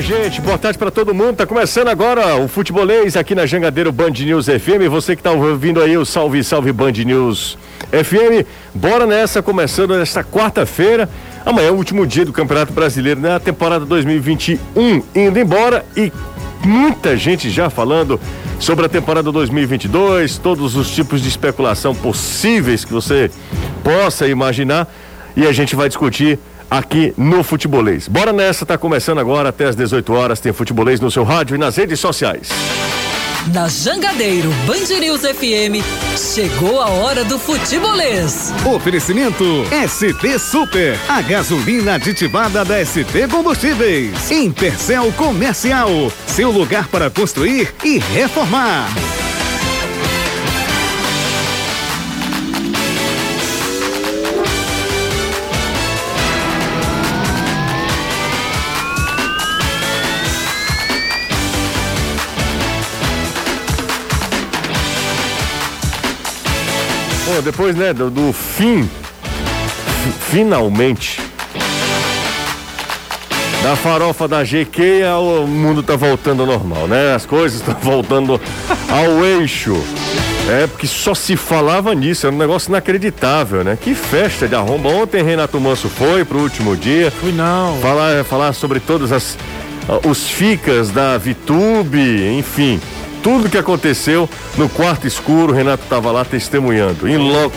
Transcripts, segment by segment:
Gente, boa tarde para todo mundo. Tá começando agora o futebolês aqui na Jangadeiro Band News FM. Você que tá ouvindo aí o Salve Salve Band News FM. Bora nessa, começando nesta quarta-feira. Amanhã é o último dia do Campeonato Brasileiro, né? A temporada 2021 indo embora e muita gente já falando sobre a temporada 2022, todos os tipos de especulação possíveis que você possa imaginar. E a gente vai discutir aqui no Futebolês. Bora nessa, tá começando agora até às 18 horas, tem Futebolês no seu rádio e nas redes sociais. Na Jangadeiro Band News FM, chegou a hora do futebolês. Oferecimento ST Super, a gasolina aditivada da ST Combustíveis. Intercel Comercial, seu lugar para construir e reformar. Bom, depois, né, do, do fim, finalmente, da farofa da GQ, o mundo tá voltando ao normal, né? As coisas estão voltando ao eixo. É, porque só se falava nisso, era um negócio inacreditável, né? Que festa de arromba. Ontem Renato Manso foi pro último dia. Fui não. Falar, falar sobre todas as os ficas da Vitube, enfim tudo que aconteceu no quarto escuro. Renato estava lá testemunhando, em loco.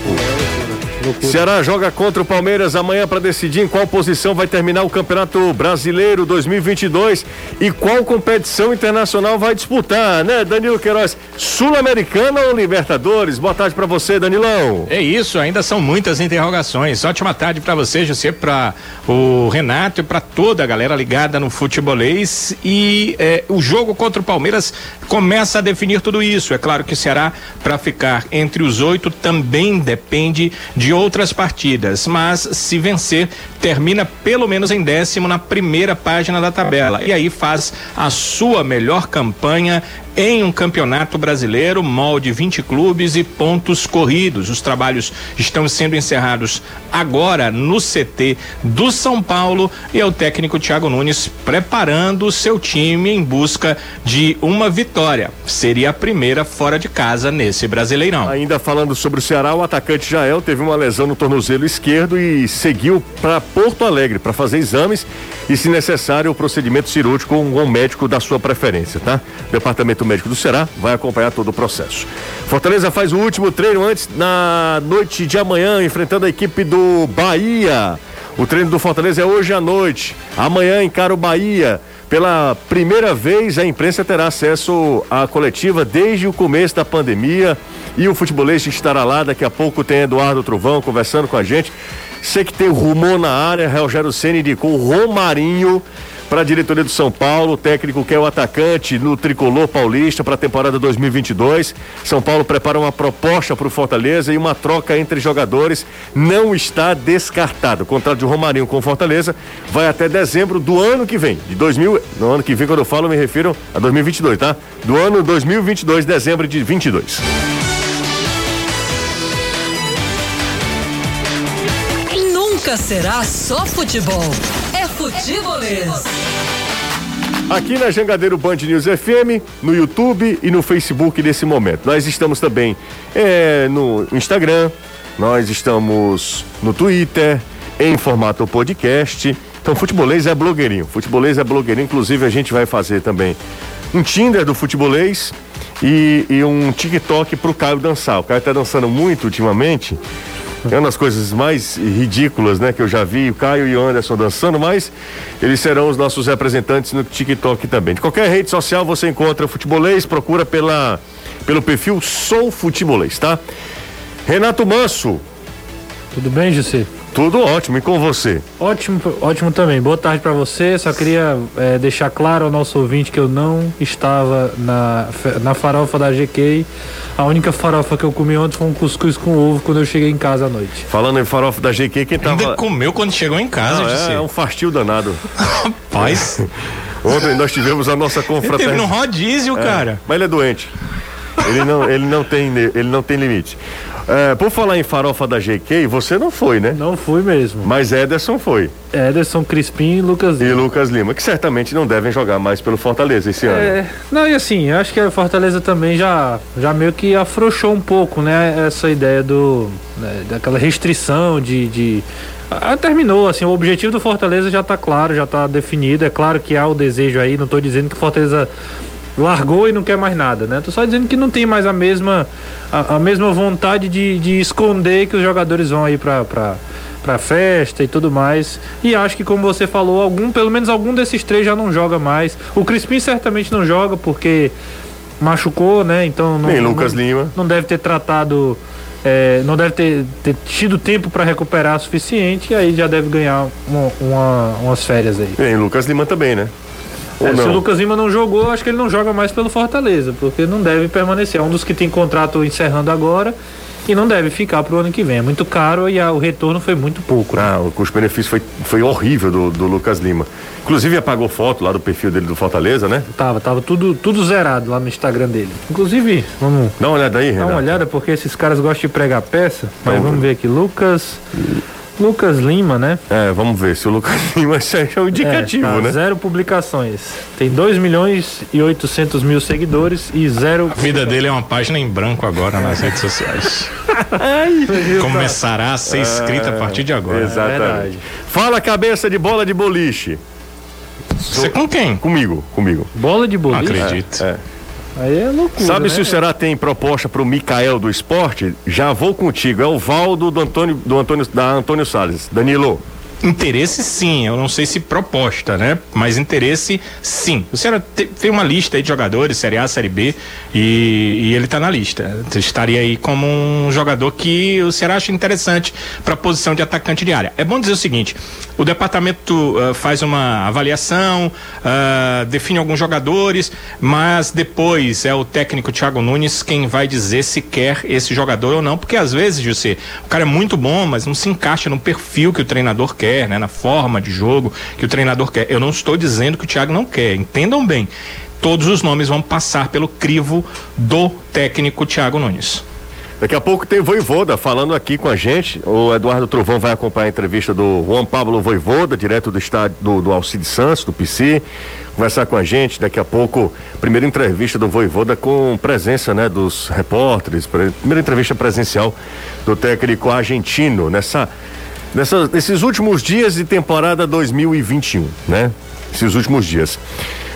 Ceará joga contra o Palmeiras amanhã para decidir em qual posição vai terminar o Campeonato Brasileiro 2022 e qual competição internacional vai disputar, né, Danilo Queiroz? Sul-Americana ou Libertadores? Boa tarde para você, Danilão. É isso, ainda são muitas interrogações. Ótima tarde para você, José, para o Renato e para toda a galera ligada no futebolês. E é, o jogo contra o Palmeiras começa a definir tudo isso. É claro que o Ceará, para ficar entre os oito, também depende de outras partidas, mas se vencer, termina pelo menos em décimo na primeira página da tabela. E aí faz a sua melhor campanha em um campeonato brasileiro, molde 20 clubes e pontos corridos. Os trabalhos estão sendo encerrados agora no CT do São Paulo e é o técnico Thiago Nunes preparando o seu time em busca de uma vitória. Seria a primeira fora de casa nesse Brasileirão. Ainda falando sobre o Ceará, o atacante Jael teve uma lesão no tornozelo esquerdo e seguiu para Porto Alegre para fazer exames e, se necessário, o procedimento cirúrgico com um médico da sua preferência, tá? Departamento Médico do Ceará vai acompanhar todo o processo. Fortaleza faz o último treino antes na noite de amanhã, enfrentando a equipe do Bahia. O treino do Fortaleza é hoje à noite. Amanhã encara o Bahia. Pela primeira vez, a imprensa terá acesso à coletiva desde o começo da pandemia. E o futebolista estará lá. Daqui a pouco tem Eduardo Trovão conversando com a gente. Sei que tem rumor na área. Rogério Senna indicou Romarinho para a diretoria do São Paulo, o técnico que é o atacante no tricolor paulista para a temporada 2022. São Paulo prepara uma proposta para o Fortaleza e uma troca entre jogadores não está descartado. O contrato de Romarinho com o Fortaleza vai até dezembro do ano que vem, de 2000, no ano que vem quando eu falo me refiro a 2022, tá? Do ano 2022, dezembro de 22. Nunca será só futebol. É futebolês. Aqui na Jangadeiro Band News FM, no YouTube e no Facebook nesse momento. Nós estamos também é, no Instagram, nós estamos no Twitter, em formato podcast. Então, futebolês é blogueirinho. Futebolês é blogueirinho. Inclusive, a gente vai fazer também um Tinder do futebolês e, e um TikTok pro Caio dançar. O Caio tá dançando muito ultimamente. É uma das coisas mais ridículas, né, que eu já vi, o Caio e o Anderson dançando, mas eles serão os nossos representantes no TikTok também. De qualquer rede social você encontra futebolês, procura pela, pelo perfil Sou Futebolês, tá? Renato Manso. Tudo bem, José? Tudo ótimo, e com você? Ótimo, ótimo também. Boa tarde para você. Só queria é, deixar claro ao nosso ouvinte que eu não estava na, na farofa da GK. A única farofa que eu comi ontem foi um cuscuz com ovo quando eu cheguei em casa à noite. Falando em farofa da GK, quem tava. Ainda comeu quando chegou em casa, Não, é, é um fastio danado. Rapaz, Ontem nós tivemos a nossa ele teve no confraternização. rodízio, cara. Mas ele é doente. Ele não, ele não tem, ele não tem limite. É, por falar em farofa da GK, você não foi, né? Não fui mesmo. Mas Ederson foi. Ederson, Crispim e Lucas Lima. E Lucas Lima, que certamente não devem jogar mais pelo Fortaleza esse é, ano. Não, e assim, acho que a Fortaleza também já, já meio que afrouxou um pouco, né? Essa ideia do. Né, daquela restrição de. de ah, terminou, assim, o objetivo do Fortaleza já está claro, já está definido. É claro que há o desejo aí, não estou dizendo que o Fortaleza largou e não quer mais nada, né? Tô só dizendo que não tem mais a mesma a, a mesma vontade de, de esconder que os jogadores vão aí para para festa e tudo mais. E acho que como você falou, algum, pelo menos algum desses três já não joga mais. O Crispim certamente não joga porque machucou, né? Então não, Nem Lucas não, Lima. Não deve ter tratado é, não deve ter, ter tido tempo para recuperar o suficiente e aí já deve ganhar uma, uma, umas férias aí. Tem Lucas Lima também, né? É, se o Lucas Lima não jogou, acho que ele não joga mais pelo Fortaleza, porque não deve permanecer. É um dos que tem contrato encerrando agora e não deve ficar para o ano que vem. É muito caro e a, o retorno foi muito pouco. Né? Ah, o custo-benefício foi, foi horrível do, do Lucas Lima. Inclusive apagou foto lá do perfil dele do Fortaleza, né? Tava, tava tudo, tudo zerado lá no Instagram dele. Inclusive, vamos. Dá uma olhada aí, Renato. Dá uma olhada, porque esses caras gostam de pregar peça. Mas vamos, vamos ver aqui. Lucas. Lucas Lima, né? É, vamos ver se o Lucas Lima é o indicativo, é, tá, né? Zero publicações. Tem 2 milhões e 800 mil seguidores e zero. A vida dele é uma página em branco agora nas redes sociais. Ai, Começará a ser escrita a partir de agora. Exatamente. É Fala cabeça de bola de boliche. Você com quem? Comigo, comigo. Bola de boliche? Não acredito. É, é. Aí é loucura. Sabe né? se o Ceará tem proposta para o Micael do esporte? Já vou contigo. É o Valdo do Antônio, do Antônio, da Antônio Salles. Danilo. Interesse sim, eu não sei se proposta, né? Mas interesse sim. O Ceará tem uma lista aí de jogadores, Série A, Série B, e, e ele está na lista. Estaria aí como um jogador que o Ceará acha interessante para a posição de atacante de área. É bom dizer o seguinte: o departamento uh, faz uma avaliação, uh, define alguns jogadores, mas depois é o técnico Thiago Nunes quem vai dizer se quer esse jogador ou não, porque às vezes, José, o cara é muito bom, mas não se encaixa no perfil que o treinador quer quer, né? Na forma de jogo que o treinador quer. Eu não estou dizendo que o Thiago não quer, entendam bem. Todos os nomes vão passar pelo crivo do técnico Thiago Nunes. Daqui a pouco tem Voivoda falando aqui com a gente. O Eduardo Trovão vai acompanhar a entrevista do Juan Pablo Voivoda, direto do estádio do, do Alcide Santos, do PC. Conversar com a gente. Daqui a pouco, primeira entrevista do Voivoda com presença né, dos repórteres. Primeira entrevista presencial do técnico argentino nessa nesses últimos dias de temporada 2021, né? Esses últimos dias.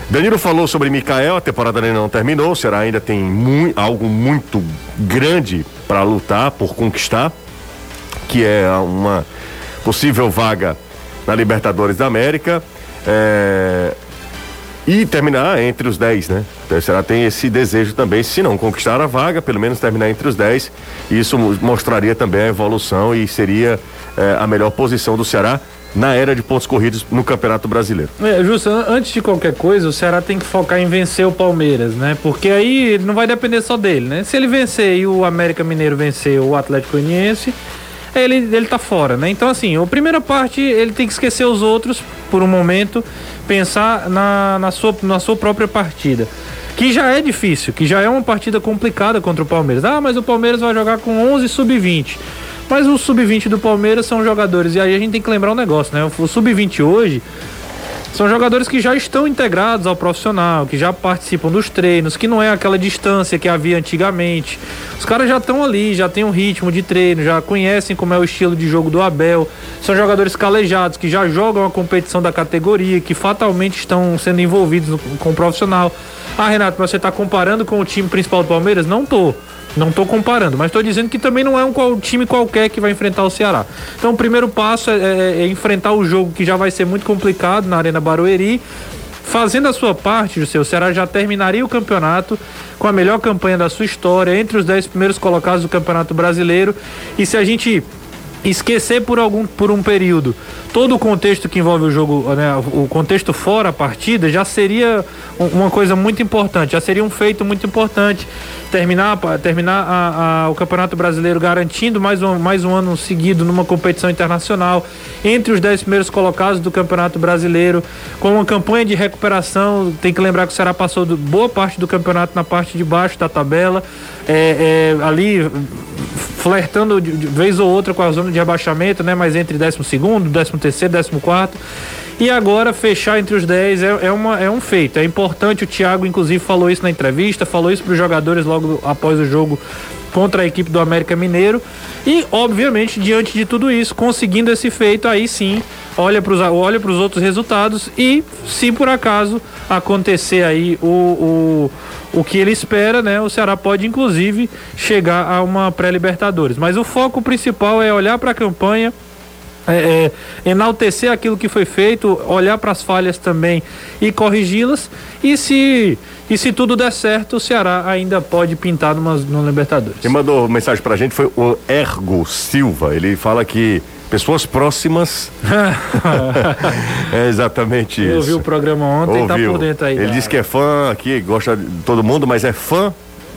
Danilo falou sobre Mikael, a temporada ainda não terminou, será ainda tem algo muito grande para lutar, por conquistar, que é uma possível vaga na Libertadores da América. É, e terminar entre os 10, né? O Ceará tem esse desejo também, se não conquistar a vaga, pelo menos terminar entre os 10. Isso mostraria também a evolução e seria é, a melhor posição do Ceará na era de pontos corridos no Campeonato Brasileiro. É, Justo, antes de qualquer coisa, o Ceará tem que focar em vencer o Palmeiras, né? Porque aí não vai depender só dele, né? Se ele vencer e o América Mineiro vencer o Atlético Goianiense, ele, ele tá fora, né? Então, assim, a primeira parte ele tem que esquecer os outros por um momento, pensar na, na, sua, na sua própria partida. Que já é difícil, que já é uma partida complicada contra o Palmeiras. Ah, mas o Palmeiras vai jogar com 11 sub-20. Mas o sub-20 do Palmeiras são jogadores, e aí a gente tem que lembrar um negócio, né? O sub-20 hoje são jogadores que já estão integrados ao profissional, que já participam dos treinos, que não é aquela distância que havia antigamente. Os caras já estão ali, já tem um ritmo de treino, já conhecem como é o estilo de jogo do Abel. São jogadores calejados que já jogam a competição da categoria, que fatalmente estão sendo envolvidos no, com o profissional. Ah, Renato, mas você está comparando com o time principal do Palmeiras? Não tô. Não estou comparando, mas estou dizendo que também não é um time qualquer que vai enfrentar o Ceará. Então o primeiro passo é, é, é enfrentar o jogo que já vai ser muito complicado na Arena Barueri. Fazendo a sua parte, o Ceará já terminaria o campeonato com a melhor campanha da sua história, entre os dez primeiros colocados do Campeonato Brasileiro. E se a gente esquecer por algum por um período. Todo o contexto que envolve o jogo, né, o contexto fora a partida, já seria uma coisa muito importante, já seria um feito muito importante. Terminar terminar a, a, o Campeonato Brasileiro garantindo mais um, mais um ano seguido numa competição internacional. Entre os dez primeiros colocados do Campeonato Brasileiro com uma campanha de recuperação tem que lembrar que o Ceará passou boa parte do campeonato na parte de baixo da tabela. É, é, ali flertando de, de vez ou outra com a zona de rebaixamento, né? Mas entre 12 segundo, 13 terceiro, 14 quarto e agora fechar entre os 10 é, é, uma, é um feito. É importante, o Thiago, inclusive, falou isso na entrevista, falou isso para os jogadores logo após o jogo contra a equipe do América Mineiro. E, obviamente, diante de tudo isso, conseguindo esse feito, aí sim olha para os olha outros resultados e, se por acaso acontecer aí o, o, o que ele espera, né? O Ceará pode, inclusive, chegar a uma pré-Libertadores. Mas o foco principal é olhar para a campanha é, é, enaltecer aquilo que foi feito, olhar para as falhas também e corrigi-las. E se, e se tudo der certo, o Ceará ainda pode pintar numa, no Libertadores. Quem mandou mensagem para a gente foi o Ergo Silva. Ele fala que pessoas próximas. é exatamente isso. Eu ouvi o programa ontem, Ouviu. tá por dentro aí. Ele disse que é fã aqui, gosta de todo mundo, mas é fã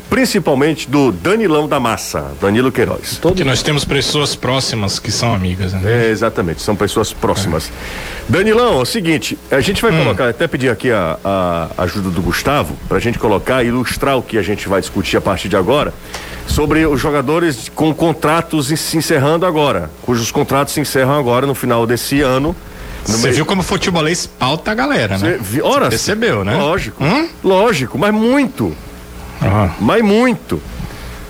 principalmente do Danilão da Massa, Danilo Queiroz. Todo que nós temos pessoas próximas que são amigas, né? É, exatamente, são pessoas próximas. É. Danilão, é o seguinte, a gente vai hum. colocar, até pedir aqui a, a ajuda do Gustavo, para a gente colocar e ilustrar o que a gente vai discutir a partir de agora, sobre os jogadores com contratos se encerrando agora, cujos contratos se encerram agora no final desse ano. Você meio... viu como o futebolês pauta a galera, né? Você, ora, Você percebeu, né? Lógico. Hum? Lógico, mas muito. Uhum. Mas muito.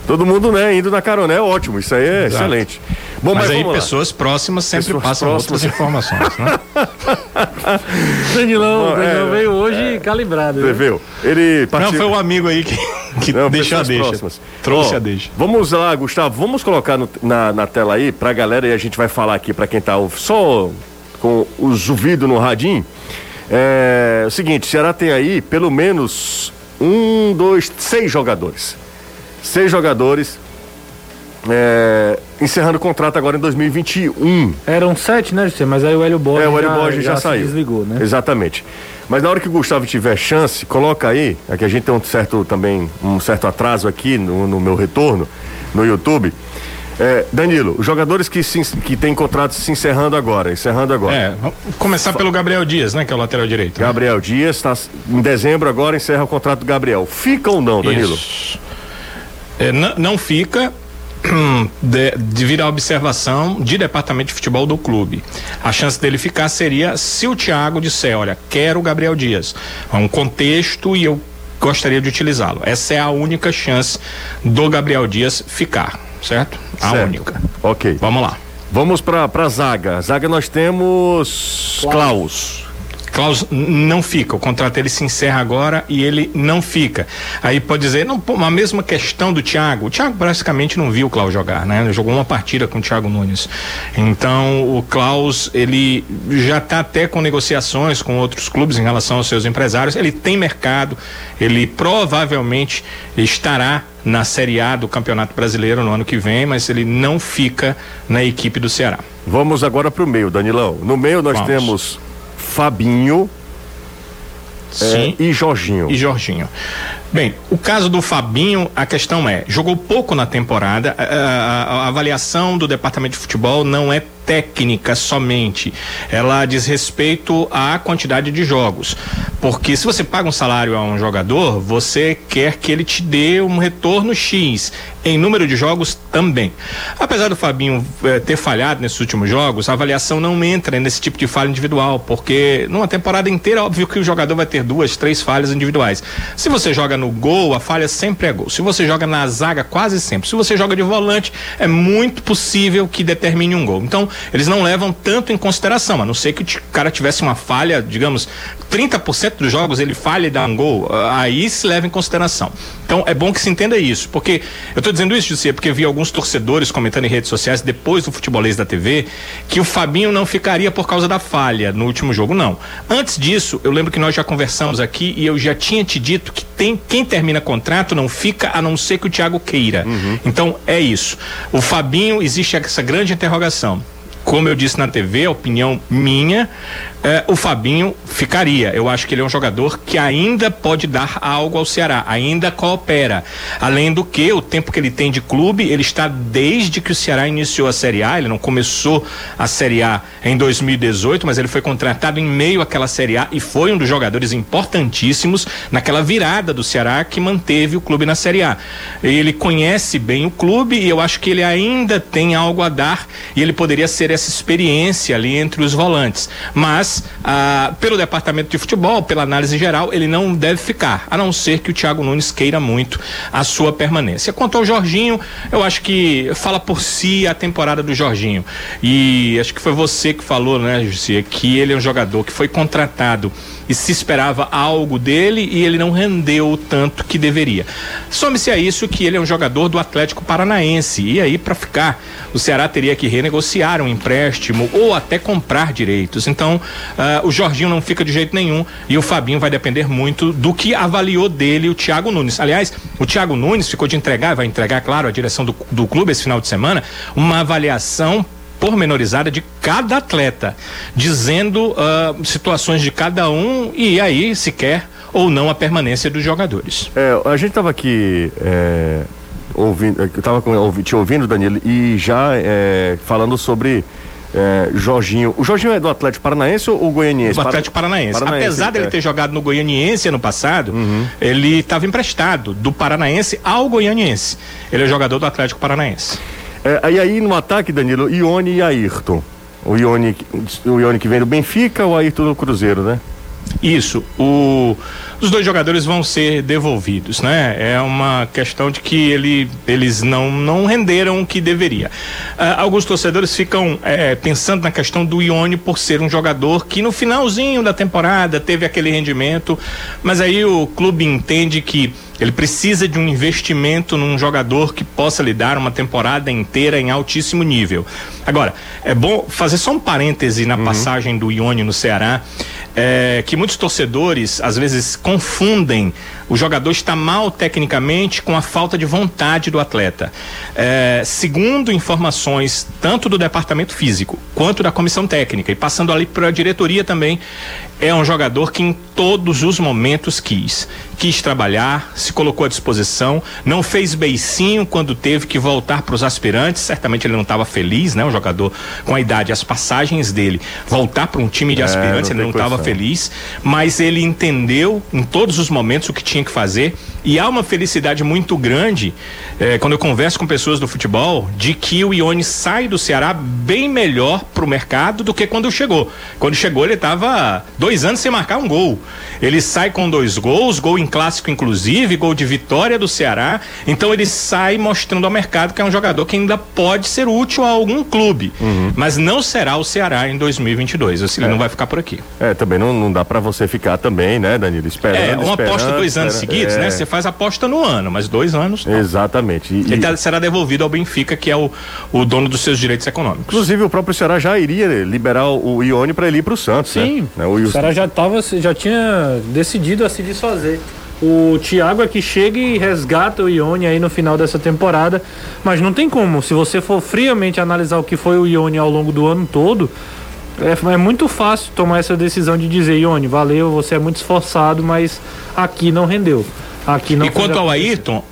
Todo mundo, né, indo na carona, é ótimo, isso aí é Exato. excelente. Bom, mas, mas aí pessoas próximas sempre pessoas passam próximas. outras informações, né? Danilão, Danilão é, veio hoje é, calibrado. Você viu? Ele participa... Não, foi um amigo aí que, que Não, deixou a deixa. Próximas. Trouxe Ó, a deixa. Vamos lá, Gustavo, vamos colocar no, na, na tela aí pra galera e a gente vai falar aqui pra quem tá só com os ouvidos no radinho. É, é o seguinte, Ceará tem aí pelo menos um, dois, seis jogadores. Seis jogadores. É, encerrando o contrato agora em 2021. Eram sete, né, José? Mas aí o Hélio Borges, é, o Hélio já, Borges já, já saiu. desligou, né? Exatamente. Mas na hora que o Gustavo tiver chance, coloca aí, aqui a gente tem um certo também, um certo atraso aqui no, no meu retorno no YouTube. É, Danilo, os jogadores que, se, que têm contratos se encerrando agora, encerrando agora. É, vamos começar pelo Gabriel Dias, né? Que é o lateral direito. Né? Gabriel né? Dias, está em dezembro agora encerra o contrato do Gabriel. Fica ou não, Danilo? É, não fica, de, devido à observação de departamento de futebol do clube. A chance dele ficar seria se o Thiago disser, olha, quero o Gabriel Dias. É um contexto e eu gostaria de utilizá-lo. Essa é a única chance do Gabriel Dias ficar certo? A certo. única. Ok. Vamos lá. Vamos para a zaga. Zaga nós temos Klaus. Klaus não fica, o contrato ele se encerra agora e ele não fica. Aí pode dizer, não, pô, a mesma questão do Thiago. O Thiago praticamente não viu o Klaus jogar, né? Ele jogou uma partida com o Thiago Nunes. Então o Klaus, ele já está até com negociações com outros clubes em relação aos seus empresários. Ele tem mercado, ele provavelmente estará na Série A do Campeonato Brasileiro no ano que vem, mas ele não fica na equipe do Ceará. Vamos agora para o meio, Danilão. No meio nós Vamos. temos Fabinho é, e Jorginho. E Jorginho. Bem, o caso do Fabinho, a questão é, jogou pouco na temporada, a, a, a, avaliação do departamento de futebol não é técnica somente, ela diz respeito à quantidade de jogos, porque se você paga um salário a um jogador, você quer que ele te dê um retorno X, em número de jogos também. Apesar do Fabinho eh, ter falhado nesses últimos jogos, a avaliação não entra nesse tipo de falha individual, porque numa temporada inteira, óbvio que o jogador vai ter duas, três falhas individuais. Se você joga no gol, a falha sempre é gol. Se você joga na zaga, quase sempre. Se você joga de volante, é muito possível que determine um gol. Então, eles não levam tanto em consideração, a não ser que o cara tivesse uma falha, digamos, 30% dos jogos ele falha e dá um gol, aí se leva em consideração. Então, é bom que se entenda isso, porque eu estou dizendo isso, José, porque vi alguns torcedores comentando em redes sociais depois do futebolês da TV que o Fabinho não ficaria por causa da falha no último jogo. Não. Antes disso, eu lembro que nós já conversamos aqui e eu já tinha te dito que tem quem termina contrato não fica a não ser que o Thiago queira. Uhum. Então é isso. O Fabinho existe essa grande interrogação como eu disse na TV, a opinião minha, eh, o Fabinho ficaria. Eu acho que ele é um jogador que ainda pode dar algo ao Ceará, ainda coopera. Além do que, o tempo que ele tem de clube, ele está desde que o Ceará iniciou a Série A, ele não começou a Série A em 2018, mas ele foi contratado em meio àquela Série A e foi um dos jogadores importantíssimos naquela virada do Ceará que manteve o clube na Série A. Ele conhece bem o clube e eu acho que ele ainda tem algo a dar e ele poderia ser essa experiência ali entre os volantes. Mas, ah, pelo departamento de futebol, pela análise geral, ele não deve ficar, a não ser que o Thiago Nunes queira muito a sua permanência. Quanto ao Jorginho, eu acho que fala por si a temporada do Jorginho. E acho que foi você que falou, né, Jussi, que ele é um jogador que foi contratado e se esperava algo dele e ele não rendeu o tanto que deveria. Some-se a isso que ele é um jogador do Atlético Paranaense e aí para ficar o Ceará teria que renegociar um empréstimo ou até comprar direitos. Então uh, o Jorginho não fica de jeito nenhum e o Fabinho vai depender muito do que avaliou dele o Thiago Nunes. Aliás, o Thiago Nunes ficou de entregar, vai entregar, claro, a direção do, do clube esse final de semana, uma avaliação pormenorizada de cada atleta, dizendo uh, situações de cada um e aí se quer ou não a permanência dos jogadores. É, a gente estava aqui é, ouvindo, eu estava te ouvindo, Danilo, e já é, falando sobre é, Jorginho. O Jorginho é do Atlético Paranaense ou Goianiense? Do Atlético Paranaense. Paranaense Apesar dele é. ter jogado no Goianiense ano passado, uhum. ele estava emprestado do Paranaense ao Goianiense. Ele é jogador do Atlético Paranaense. É, e aí no ataque, Danilo, Ione e Ayrton. O Ione, o Ione que vem do Benfica ou o Ayrton do Cruzeiro, né? Isso. O, os dois jogadores vão ser devolvidos, né? É uma questão de que ele, eles não, não renderam o que deveria. Uh, alguns torcedores ficam é, pensando na questão do Ione por ser um jogador que no finalzinho da temporada teve aquele rendimento, mas aí o clube entende que ele precisa de um investimento num jogador que possa lhe dar uma temporada inteira em altíssimo nível. Agora, é bom fazer só um parêntese na uhum. passagem do Ione no Ceará é, que muitos torcedores às vezes confundem o jogador está mal tecnicamente com a falta de vontade do atleta. É, segundo informações tanto do departamento físico quanto da comissão técnica e passando ali para a diretoria também, é um jogador que em todos os momentos quis. Quis trabalhar, se colocou à disposição, não fez beicinho quando teve que voltar para os aspirantes. Certamente ele não estava feliz, né? O jogador com a idade, as passagens dele, voltar para um time de é, aspirantes, ele não estava feliz, mas ele entendeu em todos os momentos o que tinha que fazer. E há uma felicidade muito grande eh, quando eu converso com pessoas do futebol de que o Ione sai do Ceará bem melhor para o mercado do que quando chegou. Quando chegou, ele estava dois anos sem marcar um gol. Ele sai com dois gols, gol em clássico, inclusive, gol de vitória do Ceará. Então ele sai mostrando ao mercado que é um jogador que ainda pode ser útil a algum clube. Uhum. Mas não será o Ceará em 2022. Ele é. não vai ficar por aqui. É, também não, não dá para você ficar também, né, Danilo? Esperando. É, uma aposta dois anos seguidos, né? é. né? Você faz aposta no ano, mas dois anos. Não. Exatamente. E, Ele tá, será devolvido ao Benfica, que é o, o dono dos seus direitos econômicos. Inclusive, o próprio Ceará já iria liberar o Ione para ele ir para o Santos. Sim. Né? O, o Ceará já tava, já tinha decidido a se desfazer. O Thiago é que chega e resgata o Ione aí no final dessa temporada, mas não tem como. Se você for friamente analisar o que foi o Ione ao longo do ano todo, é, é, muito fácil tomar essa decisão de dizer, Ione, valeu, você é muito esforçado, mas aqui não rendeu. Aqui não e quanto ao Ayrton,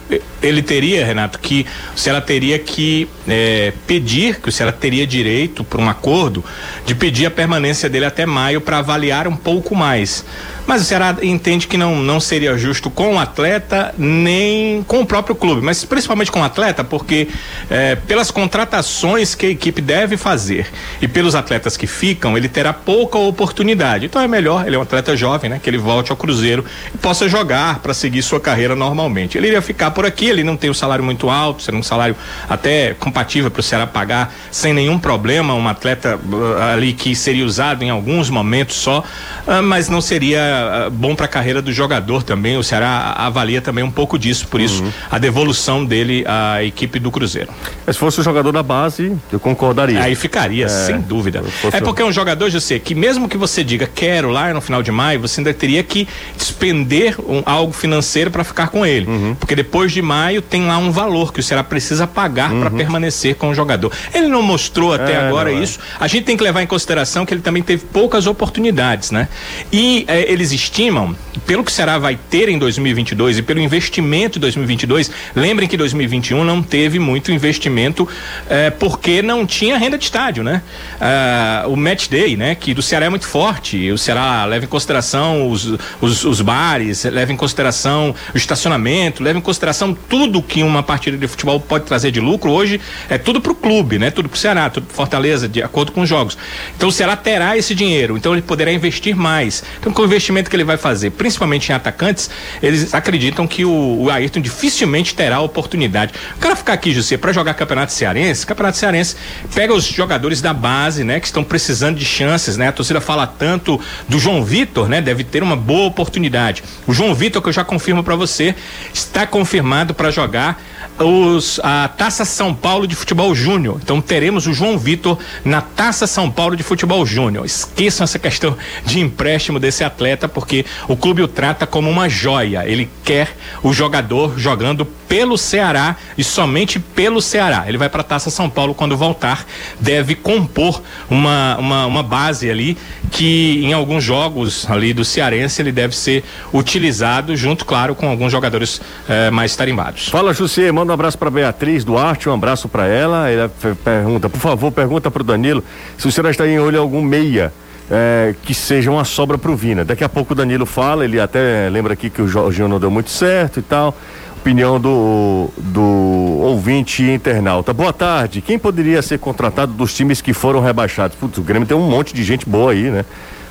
ele teria, Renato, que se ela teria que é, pedir, que se ela teria direito por um acordo de pedir a permanência dele até maio para avaliar um pouco mais. Mas o Ceará entende que não, não seria justo com o atleta nem com o próprio clube, mas principalmente com o atleta, porque é, pelas contratações que a equipe deve fazer e pelos atletas que ficam, ele terá pouca oportunidade. Então é melhor, ele é um atleta jovem, né? Que ele volte ao Cruzeiro e possa jogar para seguir sua carreira normalmente. Ele iria ficar por aqui, ele não tem um salário muito alto, seria um salário até compatível para o Ceará pagar sem nenhum problema, um atleta uh, ali que seria usado em alguns momentos só, uh, mas não seria bom para a carreira do jogador também. O Ceará avalia também um pouco disso, por isso uhum. a devolução dele à equipe do Cruzeiro. Mas se fosse o jogador da base, eu concordaria. Aí ficaria, é, sem dúvida. É porque é um jogador, José, que mesmo que você diga quero lá no final de maio, você ainda teria que despender um, algo financeiro para ficar com ele. Uhum. Porque depois de maio tem lá um valor que o Ceará precisa pagar uhum. para permanecer com o jogador. Ele não mostrou até é, agora é. isso. É. A gente tem que levar em consideração que ele também teve poucas oportunidades, né? E é, eles estimam, pelo que o Ceará vai ter em 2022 e pelo investimento em 2022, lembrem que 2021 não teve muito investimento é, porque não tinha renda de estádio, né? Ah, o match day, né? Que do Ceará é muito forte. O Ceará leva em consideração os, os, os bares, leva em consideração o estacionamento, leva em consideração tudo que uma partida de futebol pode trazer de lucro. Hoje é tudo pro clube, né? Tudo pro Ceará, tudo pro Fortaleza, de acordo com os jogos. Então o Ceará terá esse dinheiro, então ele poderá investir mais. Então com o investimento que ele vai fazer, principalmente em atacantes, eles acreditam que o, o Ayrton dificilmente terá oportunidade. O cara ficar aqui, José, para jogar Campeonato Cearense, Campeonato Cearense pega os jogadores da base, né? Que estão precisando de chances, né? A torcida fala tanto do João Vitor, né? Deve ter uma boa oportunidade. O João Vitor, que eu já confirmo para você, está confirmado para jogar os, a Taça São Paulo de Futebol Júnior. Então teremos o João Vitor na Taça São Paulo de Futebol Júnior. Esqueçam essa questão de empréstimo desse atleta, porque o clube o trata como uma joia. Ele quer o jogador jogando pelo Ceará e somente pelo Ceará. Ele vai para a Taça São Paulo quando voltar, deve compor uma, uma, uma base ali que em alguns jogos ali do Cearense ele deve ser utilizado junto, claro, com alguns jogadores eh, mais tarimbados. Fala, José, manda um abraço para Beatriz Duarte, um abraço para ela. Ela pergunta, por favor, pergunta para o Danilo se o senhor está em olho algum meia. É, que seja uma sobra para o Vina. Daqui a pouco o Danilo fala, ele até lembra aqui que o Jorginho não deu muito certo e tal. Opinião do, do ouvinte internauta. Boa tarde. Quem poderia ser contratado dos times que foram rebaixados? Putz, o Grêmio tem um monte de gente boa aí, né?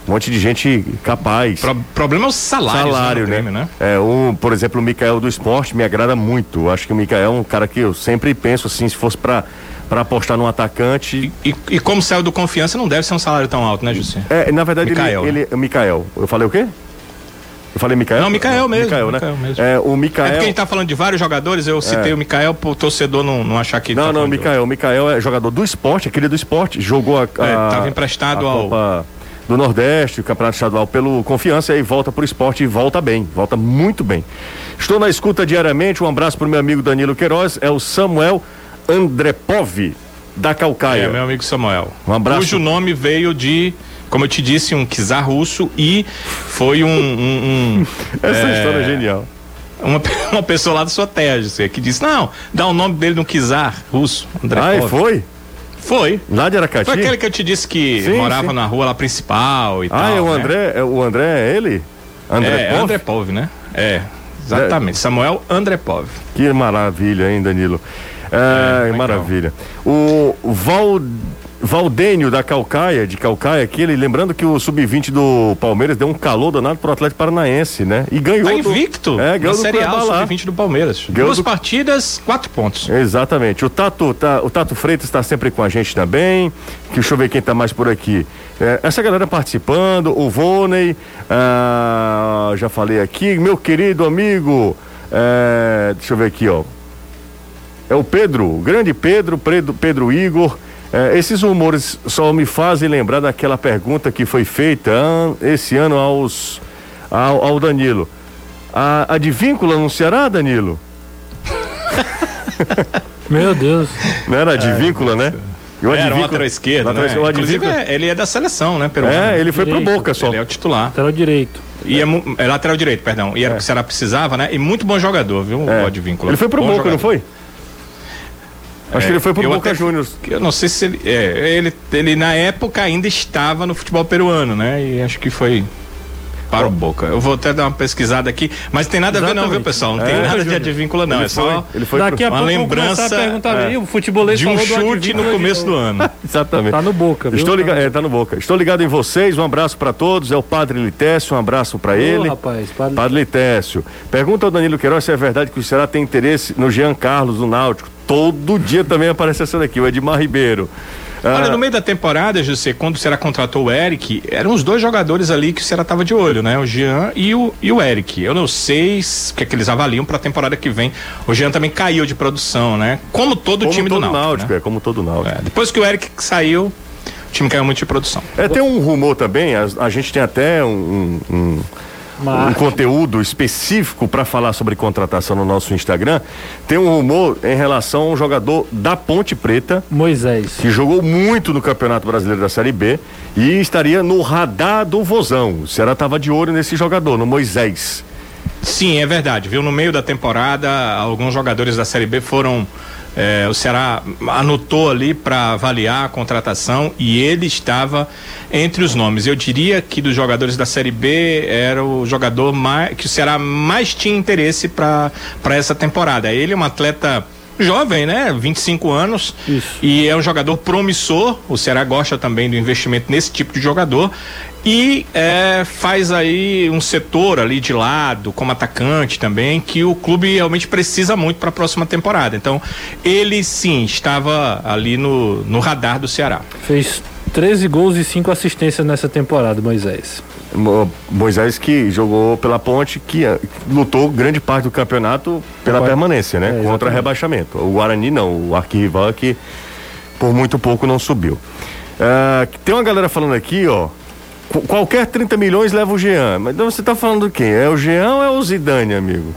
um monte de gente capaz. Pro, problema é o salário, salário né? Grêmio, né? É, um, por exemplo, o Mikael do esporte me agrada muito. Acho que o Mikael é um cara que eu sempre penso assim, se fosse para para apostar num atacante. E, e, e, como saiu do confiança, não deve ser um salário tão alto, né, José? É, na verdade, Micael, ele, né? ele. Mikael. Eu falei o quê? Eu falei Mikael? Não, Mikael mesmo. Mikael, né? mesmo. É, o Mikael... É porque a gente tá falando de vários jogadores, eu citei é. o Mikael pro torcedor não, não achar que. Não, tá não, Mikael. O Mikael é jogador do esporte, aquele do esporte. Jogou a. a é, tava emprestado a ao. Copa do Nordeste, o Campeonato Estadual pelo Confiança, e aí volta pro esporte e volta bem, volta muito bem. Estou na escuta diariamente, um abraço pro meu amigo Danilo Queiroz, é o Samuel Andrepov, da Calcaia. É, meu amigo Samuel. Um abraço. Cujo nome veio de como eu te disse, um czar russo e foi um. um, um Essa é, história é genial. Uma, uma pessoa lá da sua terra, que disse: não, dá o nome dele no czar russo. André ah, e foi? Foi. Lá de Aracati? Foi aquele que eu te disse que sim, morava sim. na rua lá principal e ah, tal. Ah, é o né? André, é, o André é ele? André é, Pov? André Pov, né? É, exatamente. É. Samuel André Pov. Que maravilha, hein, Danilo? É, é maravilha. O Val Valdênio da Calcaia, de Calcaia, aqui, ele, lembrando que o sub-20 do Palmeiras deu um calor danado pro Atlético Paranaense, né? E ganhou. Tá invicto. Do, é, ganhou na Série A, sub-20 do Palmeiras. Ganhou Duas do... partidas, quatro pontos. Exatamente. O Tato, tá, o Tato Freitas está sempre com a gente também. Que, deixa eu ver quem está mais por aqui. É, essa galera participando, o Voney, ah, já falei aqui, meu querido amigo, é, deixa eu ver aqui, ó. É o Pedro, o grande Pedro, Pedro, Pedro Igor. É, esses rumores só me fazem lembrar daquela pergunta que foi feita an, esse ano aos, ao, ao Danilo. A, a Advíncula no Ceará, Danilo? Meu Deus. Não era Advíncula, é, né? O era um lateral esquerdo, lateral, né? Inclusive, é, ele é da seleção, né? É, ele foi direito. pro Boca só. Ele é o titular. Lateral direito. E é, é lateral direito, perdão. E era o que o Ceará precisava, né? E muito bom jogador, viu? É. O Advíncula. Ele foi pro bom Boca, jogador. não foi? Acho é, que ele foi pro Boca Juniors. Eu não sei se ele, é, ele. Ele na época ainda estava no futebol peruano, né? E acho que foi para o Boca. Eu vou até dar uma pesquisada aqui, mas tem nada Exatamente. a ver não, viu, pessoal? Não é, tem nada de advíncula não, ele é só ele foi daqui a uma lembrança é, o futebolês de um chute no começo do ano. Exatamente. Tá no Boca, viu? Estou ligado, é, tá no Boca. Estou ligado em vocês, um abraço para todos, é o Padre Litécio, um abraço para ele. rapaz, Padre... padre Litécio. Pergunta ao Danilo Queiroz se é verdade que o Ceará tem interesse no Jean Carlos do Náutico. Todo dia também aparece essa daqui, o Edmar Ribeiro. Olha, ah. no meio da temporada, José, quando o Ceará contratou o Eric, eram os dois jogadores ali que o Ceará tava de olho, né? O Jean e o, e o Eric. Eu não sei o que é que eles avaliam para a temporada que vem. O Jean também caiu de produção, né? Como todo como time todo do Náutico. Náutico né? É, como todo Náutico. É, depois que o Eric saiu, o time caiu muito de produção. É, tem um rumor também, a, a gente tem até um, um um conteúdo específico para falar sobre contratação no nosso Instagram. Tem um rumor em relação a um jogador da Ponte Preta, Moisés, que jogou muito no Campeonato Brasileiro da Série B e estaria no radar do Vozão. O Ceará estava de olho nesse jogador, no Moisés. Sim, é verdade, viu? No meio da temporada, alguns jogadores da Série B foram é, o Ceará anotou ali para avaliar a contratação e ele estava entre os nomes. Eu diria que dos jogadores da Série B era o jogador mais, que o Ceará mais tinha interesse para essa temporada. Ele é um atleta jovem, né? 25 anos. Isso. E é um jogador promissor. O Ceará gosta também do investimento nesse tipo de jogador e é, faz aí um setor ali de lado, como atacante também, que o clube realmente precisa muito para a próxima temporada. Então, ele sim estava ali no, no radar do Ceará. Fez 13 gols e 5 assistências nessa temporada, Moisés. Moisés que jogou pela ponte, que eh, lutou grande parte do campeonato pela permanência, né? É, Contra rebaixamento. O Guarani não, o arquirrival que por muito pouco não subiu. Uh, tem uma galera falando aqui, ó, qualquer 30 milhões leva o Jean. Mas então você está falando quem? É o Jean ou é o Zidane, amigo?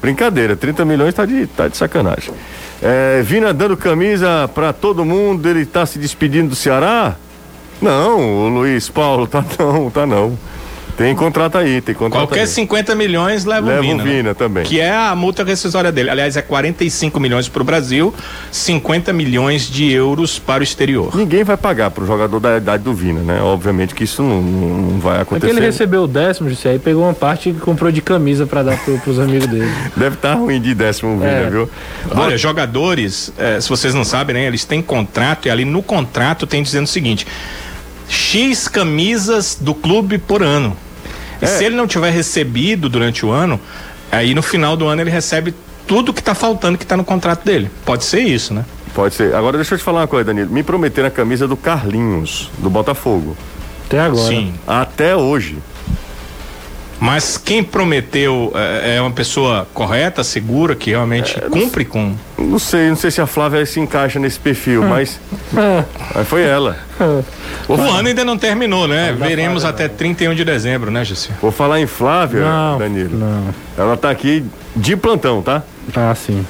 Brincadeira, 30 milhões tá de, tá de sacanagem. É, Vina dando camisa para todo mundo, ele tá se despedindo do Ceará? Não, o Luiz Paulo tá não, tá não. Tem contrato aí, tem contrato Qualquer aí. 50 milhões leva, leva o Vina. Leva o Vina né? também. Que é a multa rescisória dele. Aliás, é 45 milhões para o Brasil, 50 milhões de euros para o exterior. Ninguém vai pagar para o jogador da idade do Vina, né? Obviamente que isso não, não vai acontecer. É que ele recebeu o décimo, José, aí pegou uma parte e comprou de camisa para dar para os amigos dele. Deve estar tá ruim de décimo Vina, é. viu? Olha, jogadores, é, se vocês não sabem, né? Eles têm contrato e ali no contrato tem dizendo o seguinte: X camisas do clube por ano. E é. se ele não tiver recebido durante o ano, aí no final do ano ele recebe tudo que está faltando que está no contrato dele. Pode ser isso, né? Pode ser. Agora deixa eu te falar uma coisa, Danilo. Me prometeram a camisa do Carlinhos, do Botafogo. Até agora. Sim. Até hoje. Mas quem prometeu é, é uma pessoa correta, segura, que realmente é, cumpre não, com. Não sei, não sei se a Flávia se encaixa nesse perfil, mas. mas foi ela. o ano ainda não terminou, né? Veremos até 31 de dezembro, né, Gissi? Vou falar em Flávia, não, Danilo. Não. Ela tá aqui de plantão, tá? Ah, sim.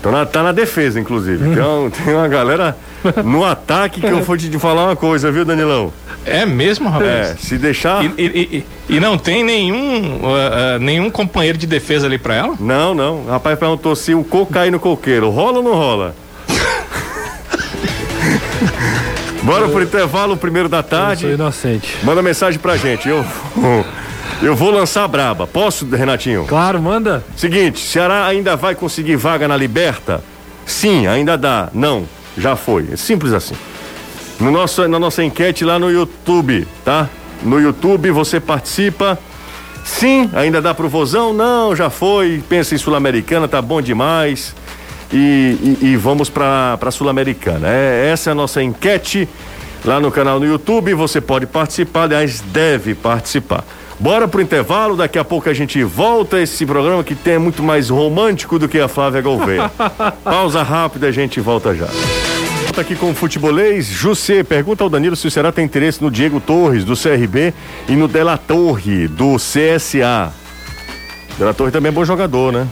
Então ela tá na defesa, inclusive. Tem, tem uma galera no ataque que eu vou te falar uma coisa, viu, Danilão? É mesmo, rapaz? É, se deixar. E, e, e, e não tem nenhum, uh, uh, nenhum companheiro de defesa ali pra ela? Não, não. O rapaz perguntou se o coco cai no coqueiro. Rola ou não rola? Bora pro intervalo, primeiro da tarde. Eu sou inocente. Manda mensagem pra gente. Eu, eu vou lançar a braba. Posso, Renatinho? Claro, manda. Seguinte, Ceará ainda vai conseguir vaga na Liberta? Sim, ainda dá. Não, já foi. É simples assim no nosso, na nossa enquete lá no YouTube, tá? No YouTube você participa. Sim, ainda dá pro vozão? Não, já foi. Pensa em Sul-Americana, tá bom demais. E, e, e vamos pra, pra Sul-Americana. É, essa é a nossa enquete lá no canal no YouTube. Você pode participar, aliás, deve participar. Bora pro intervalo, daqui a pouco a gente volta esse programa que tem muito mais romântico do que a Flávia Gouveia. Pausa rápida, a gente volta já. Volta aqui com o futebolês. José, pergunta ao Danilo se o Ceará tem interesse no Diego Torres, do CRB, e no Dela Torre, do CSA. Dela Torre também é bom jogador, né?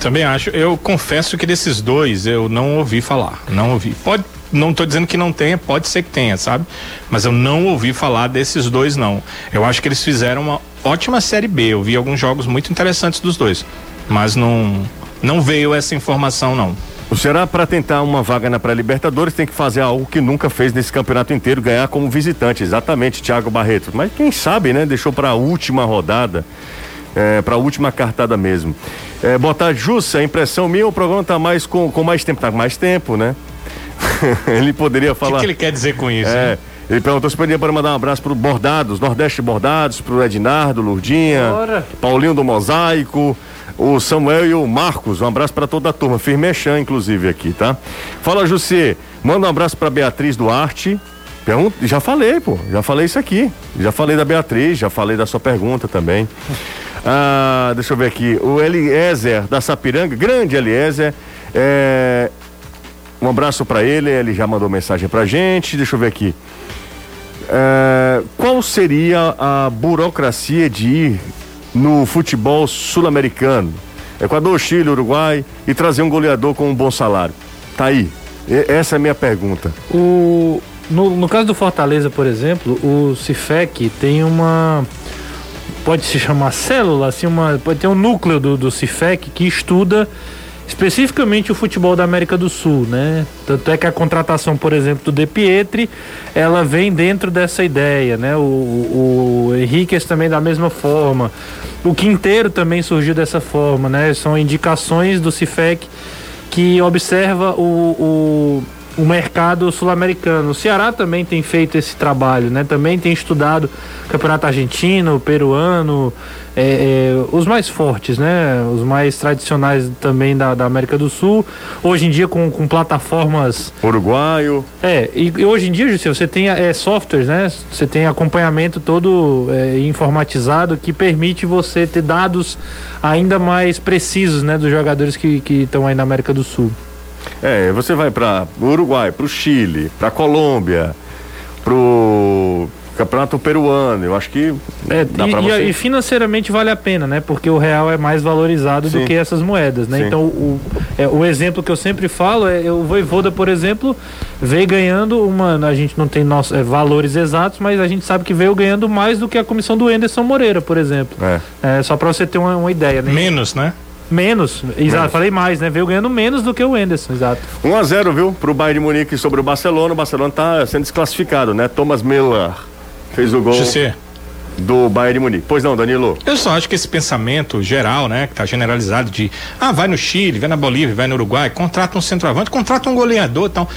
Também acho. Eu confesso que desses dois eu não ouvi falar. Não ouvi. Pode, não estou dizendo que não tenha, pode ser que tenha, sabe? Mas eu não ouvi falar desses dois, não. Eu acho que eles fizeram uma ótima Série B. Eu vi alguns jogos muito interessantes dos dois. Mas não, não veio essa informação, não. O Ceará, para tentar uma vaga na pré-Libertadores, tem que fazer algo que nunca fez nesse campeonato inteiro, ganhar como visitante. Exatamente, Thiago Barreto. Mas quem sabe, né? Deixou para a última rodada, é, para a última cartada mesmo. É, boa tarde, Jussa. A impressão minha, o programa tá mais com, com mais tempo, tá com mais tempo, né? ele poderia falar. O que, que, ele quer dizer com isso? É. Ele perguntou se poderia para mandar um abraço para Bordados, Nordeste Bordados, para o Ednardo, Lurdinha, Bora. Paulinho do Mosaico, o Samuel e o Marcos. Um abraço para toda a turma. Firmechan, inclusive, aqui, tá? Fala, José. Manda um abraço para Beatriz Duarte. Pergunta, já falei, pô. Já falei isso aqui. Já falei da Beatriz, já falei da sua pergunta também. Ah, deixa eu ver aqui. O Eliezer da Sapiranga, grande Eliezer. É, um abraço para ele, ele já mandou mensagem pra gente. Deixa eu ver aqui. É, qual seria a burocracia de ir no futebol sul-americano? Equador, Chile, Uruguai e trazer um goleador com um bom salário. Tá aí. E- essa é a minha pergunta. O, no, no caso do Fortaleza, por exemplo, o Cifec tem uma. Pode se chamar célula, assim, uma, pode ter um núcleo do, do Cifec que estuda especificamente o futebol da América do Sul, né? Tanto é que a contratação, por exemplo, do De Pietri, ela vem dentro dessa ideia, né? O, o, Henriquez também da mesma forma. O Quinteiro também surgiu dessa forma, né? São indicações do Cifec que observa o, o, o mercado sul-americano. O Ceará também tem feito esse trabalho, né? Também tem estudado campeonato argentino, peruano, é, é, os mais fortes, né? Os mais tradicionais também da, da América do Sul. Hoje em dia com, com plataformas Uruguaio. é, e, e hoje em dia, Jussi, você tem é, softwares, né? Você tem acompanhamento todo é, informatizado que permite você ter dados ainda mais precisos, né? Dos jogadores que estão aí na América do Sul. É, você vai para o Uruguai, para o Chile, para Colômbia, pro Campeonato Peruano. Eu acho que É, dá e, para você. e financeiramente vale a pena, né? Porque o real é mais valorizado Sim. do que essas moedas, né? Sim. Então, o, é, o exemplo que eu sempre falo é o Voivoda, por exemplo, veio ganhando uma. A gente não tem nossos é, valores exatos, mas a gente sabe que veio ganhando mais do que a comissão do Anderson Moreira, por exemplo. É. É, só para você ter uma, uma ideia, né? Menos, né? Menos, exato, falei mais, né? Veio ganhando menos do que o Anderson, exato. 1 a 0 viu? Pro Bayern de Munique sobre o Barcelona. O Barcelona tá sendo desclassificado, né? Thomas Müller fez o gol José, do Bayern de Munique. Pois não, Danilo? eu só acho que esse pensamento geral, né, que tá generalizado de, ah, vai no Chile, vai na Bolívia, vai no Uruguai, contrata um centroavante, contrata um goleador e tal.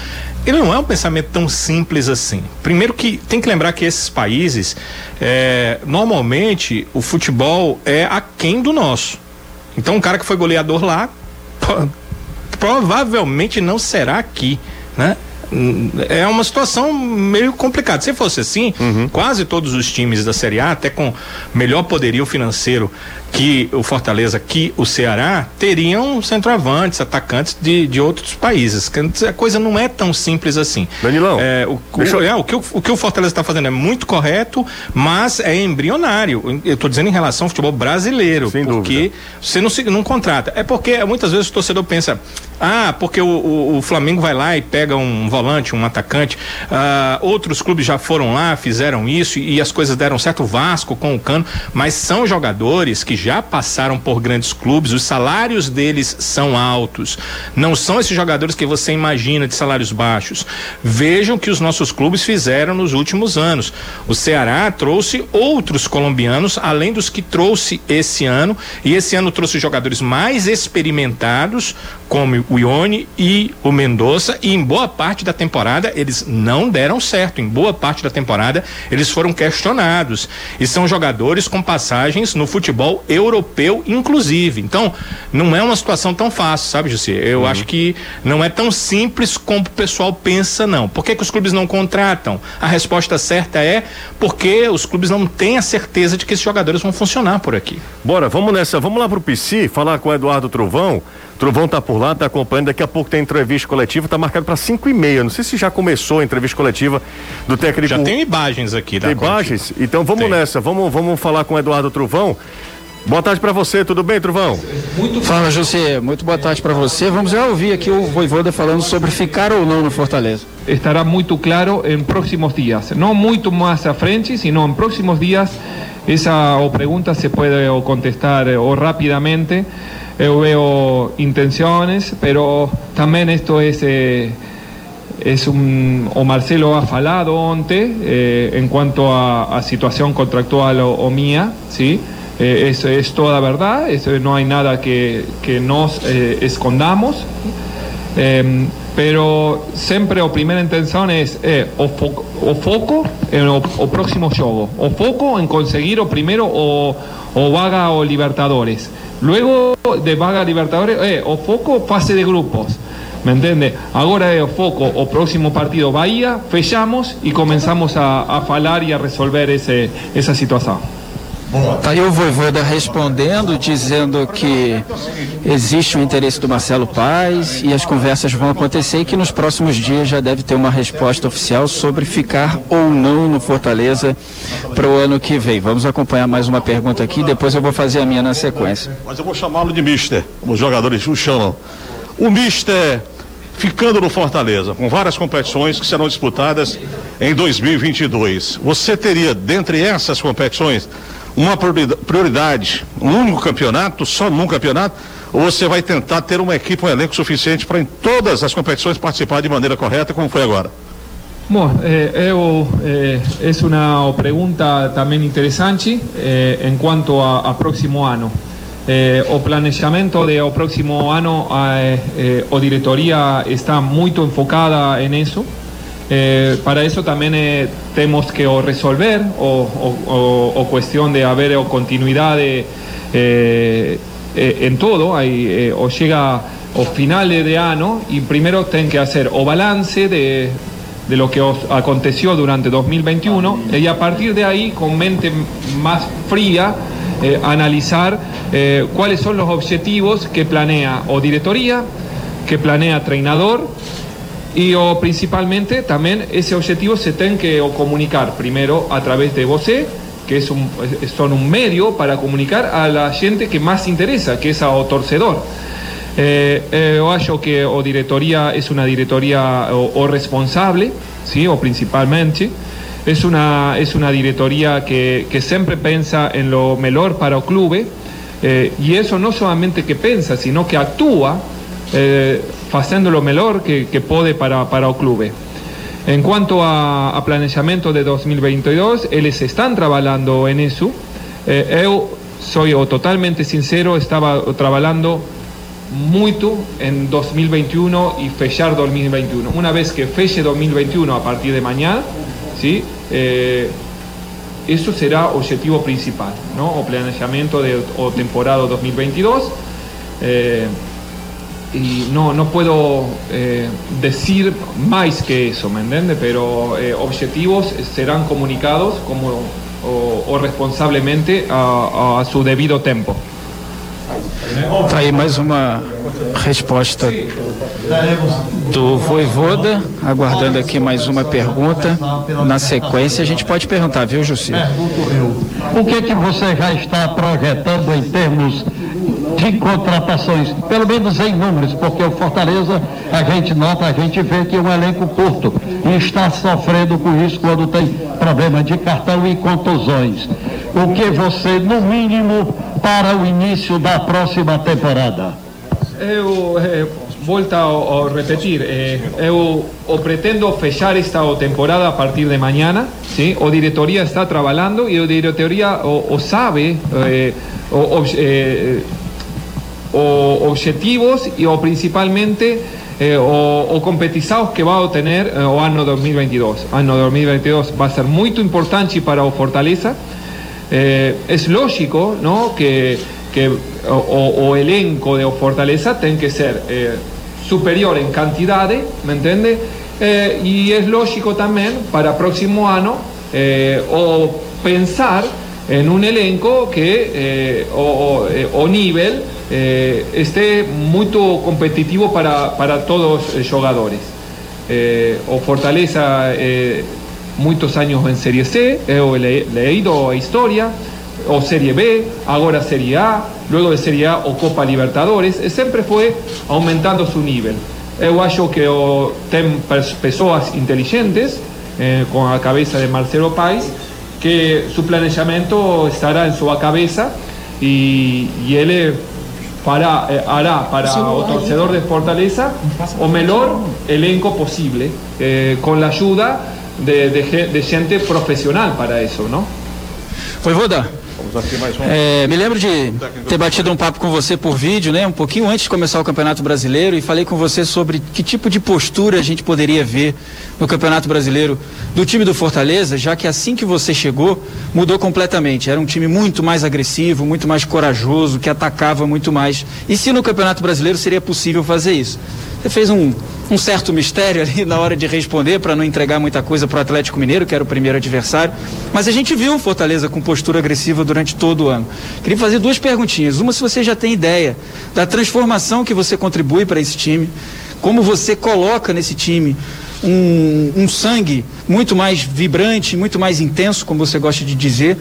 Ele não é um pensamento tão simples assim. Primeiro que tem que lembrar que esses países, é, normalmente, o futebol é aquém do nosso. Então, um cara que foi goleador lá, provavelmente não será aqui, né? É uma situação meio complicada. Se fosse assim, quase todos os times da Série A, até com melhor poderio financeiro que o Fortaleza, que o Ceará, teriam centroavantes, atacantes de, de outros países. A coisa não é tão simples assim. Danilão, É, o, o- é, o que o, que o Fortaleza está fazendo é muito correto, mas é embrionário. Eu estou dizendo em relação ao futebol brasileiro, Sem porque dúvida. você não, se- não contrata. É porque muitas vezes o torcedor pensa, ah, porque o, o- o Flamengo vai lá e pega um volante, um atacante. ah, outros clubes já foram lá, fizeram isso e, as coisas deram certo. O Vasco com o Cano, mas são jogadores que já passaram por grandes clubes, os salários deles são altos. Não são esses jogadores que você imagina de salários baixos. Vejam o que os nossos clubes fizeram nos últimos anos. O Ceará trouxe outros colombianos, além dos que trouxe esse ano, e esse ano trouxe jogadores mais experimentados, como o Ione e o Mendonça, e em boa parte da temporada eles não deram certo. Em boa parte da temporada eles foram questionados. E são jogadores com passagens no futebol europeu, inclusive. Então, não é uma situação tão fácil, sabe, José? Eu acho que não é tão simples como o pessoal pensa, não. Por que, que os clubes não contratam? A resposta certa é porque os clubes não têm a certeza de que esses jogadores vão funcionar por aqui. Bora, vamos nessa. Vamos lá pro PC, falar com o Eduardo Trovão. Trovão tá por lá, tá acompanhando. Daqui a pouco tem entrevista coletiva, tá marcado para 5 e meia. Não sei se já começou a entrevista coletiva do técnico. Já tem imagens aqui da Tem coletiva. imagens? Então vamos Tem. nessa. Vamos, vamos falar com o Eduardo Trovão. Boa tarde para você, tudo bem, Trovão? Fala, José. Muito boa tarde para você. Vamos já ouvir aqui o Voivoda falando sobre ficar ou não no Fortaleza. estará muito claro en próximos días. No muito más a frente, sino en próximos días. Esa o pregunta se puede o contestar eh, o rápidamente. Eu veo intenciones, pero también esto es... eh, es un, o Marcelo ha falado antes eh, en cuanto a, a situación contractual o, o mía, ¿sí? Eh, eso es toda verdad, eso no hay nada que, que nos eh, escondamos. Em, pero sempre a primeira intenção é é o, fo o foco en o, próximo jogo, o foco en conseguir o primeiro o, o vaga o Libertadores. Luego de vaga Libertadores, é o foco fase de grupos. ¿Me entiende? Agora é o foco, o próximo partido Bahía, fechamos y comenzamos a, a falar y a resolver ese, esa situación. Tá aí o Voivoda respondendo, dizendo que existe o interesse do Marcelo Paz e as conversas vão acontecer e que nos próximos dias já deve ter uma resposta oficial sobre ficar ou não no Fortaleza para o ano que vem. Vamos acompanhar mais uma pergunta aqui, depois eu vou fazer a minha na sequência. Mas eu vou chamá-lo de Mister, como os jogadores o chamam. O Mister ficando no Fortaleza, com várias competições que serão disputadas em 2022. Você teria, dentre essas competições, uma prioridade, um único campeonato, só num campeonato, ou você vai tentar ter uma equipe, um elenco suficiente para em todas as competições participar de maneira correta, como foi agora? Bom, eh, eu, eh, também interessante eh, em quanto a, a próximo ano. Eh, o planejamento de o próximo ano, eh, eh, o diretoria está muito enfocada em isso. Eh, para eso también eh, tenemos que o resolver o, o, o, cuestión de haber o continuidad de, eh, en todo, hay, o llega o finales de año y primero tienen que hacer o balance de, de lo que os aconteció durante 2021 y a partir de ahí con mente más fría analizar cuáles son los objetivos que planea o directoría, que planea treinador y o, principalmente también ese objetivo se tiene que comunicar primero a través de voce, que es un, son un medio para comunicar a la gente que más interesa, que es a o torcedor. Eh, eh, yo que o directoría es una directoría o, responsable, ¿sí? o principalmente, es una, es una directoría que, que siempre piensa en lo mejor para el club, eh, y eso no solamente que piensa, sino que actúa eh, haciendo lo mejor que, que para, para el club. En cuanto a, a planeamiento de 2022, ellos están trabajando en eso. Eh, soy totalmente sincero, estaba trabajando mucho en 2021 y fechar 2021. Una vez que feche 2021 a partir de mañana, ¿sí? Eh, eso será objetivo principal, ¿no? O planeamiento de o temporada 2022. Eh, y no, no puedo eh, decir más que eso, ¿me entiende? Pero eh, objetivos serán comunicados como o, o responsablemente a, a, su devido tempo. Tá aí mais uma resposta do Voivoda, aguardando aqui mais uma pergunta. Na sequência a gente pode perguntar, viu, Jussi? O que que você já está projetando em termos de contratações, pelo menos em números, porque o Fortaleza, a gente nota, a gente vê que é um elenco curto e está sofrendo com isso quando tem problema de cartão e contusões. O que você, no mínimo, para o início da próxima temporada? Eu, eh, volto a, a repetir, eh, eu o pretendo fechar esta temporada a partir de mañana, ¿sí? o diretoria está trabalhando e o diretoria o, o sabe, eh, o, o, eh, o objetivos y o principalmente eh, o, o, competizados que va a tener eh, o año 2022. Año 2022 va a ser muy importante para Fortaleza. Eh, es lógico ¿no? que, que o, o, elenco de Fortaleza tenga que ser eh, superior en cantidad, ¿me entiende? Eh, y es lógico también para próximo año eh, o pensar en un elenco que o, o nivel eh, esté muy competitivo para, para todos los jugadores. Eh, o Fortaleza eh, muchos años en Serie C, he leído historia, o Serie B, ahora Serie A, luego de Serie A o Copa Libertadores, siempre fue aumentando su nivel. Yo acho que o, tem personas inteligentes, con la cabeza de Marcelo País, que su planeamiento estará en su cabeza y, y él fará, eh, hará para o torcedor de Fortaleza o mejor elenco posible, eh, con la ayuda de, de, de, gente profissional para isso, não? Voivoda, é, me lembro de ter batido um papo com você por vídeo, né? Um pouquinho antes de começar o Campeonato Brasileiro e falei com você sobre que tipo de postura a gente poderia ver no Campeonato Brasileiro do time do Fortaleza, já que assim que você chegou, mudou completamente. Era um time muito mais agressivo, muito mais corajoso, que atacava muito mais. E se no Campeonato Brasileiro seria possível fazer isso? Você fez um, um certo mistério ali na hora de responder para não entregar muita coisa para o Atlético Mineiro, que era o primeiro adversário. Mas a gente viu o Fortaleza com postura agressiva durante todo o ano. Queria fazer duas perguntinhas. Uma, se você já tem ideia da transformação que você contribui para esse time, como você coloca nesse time um, um, sangue muito mais vibrante, muito mais intenso, como você gosta de dizer.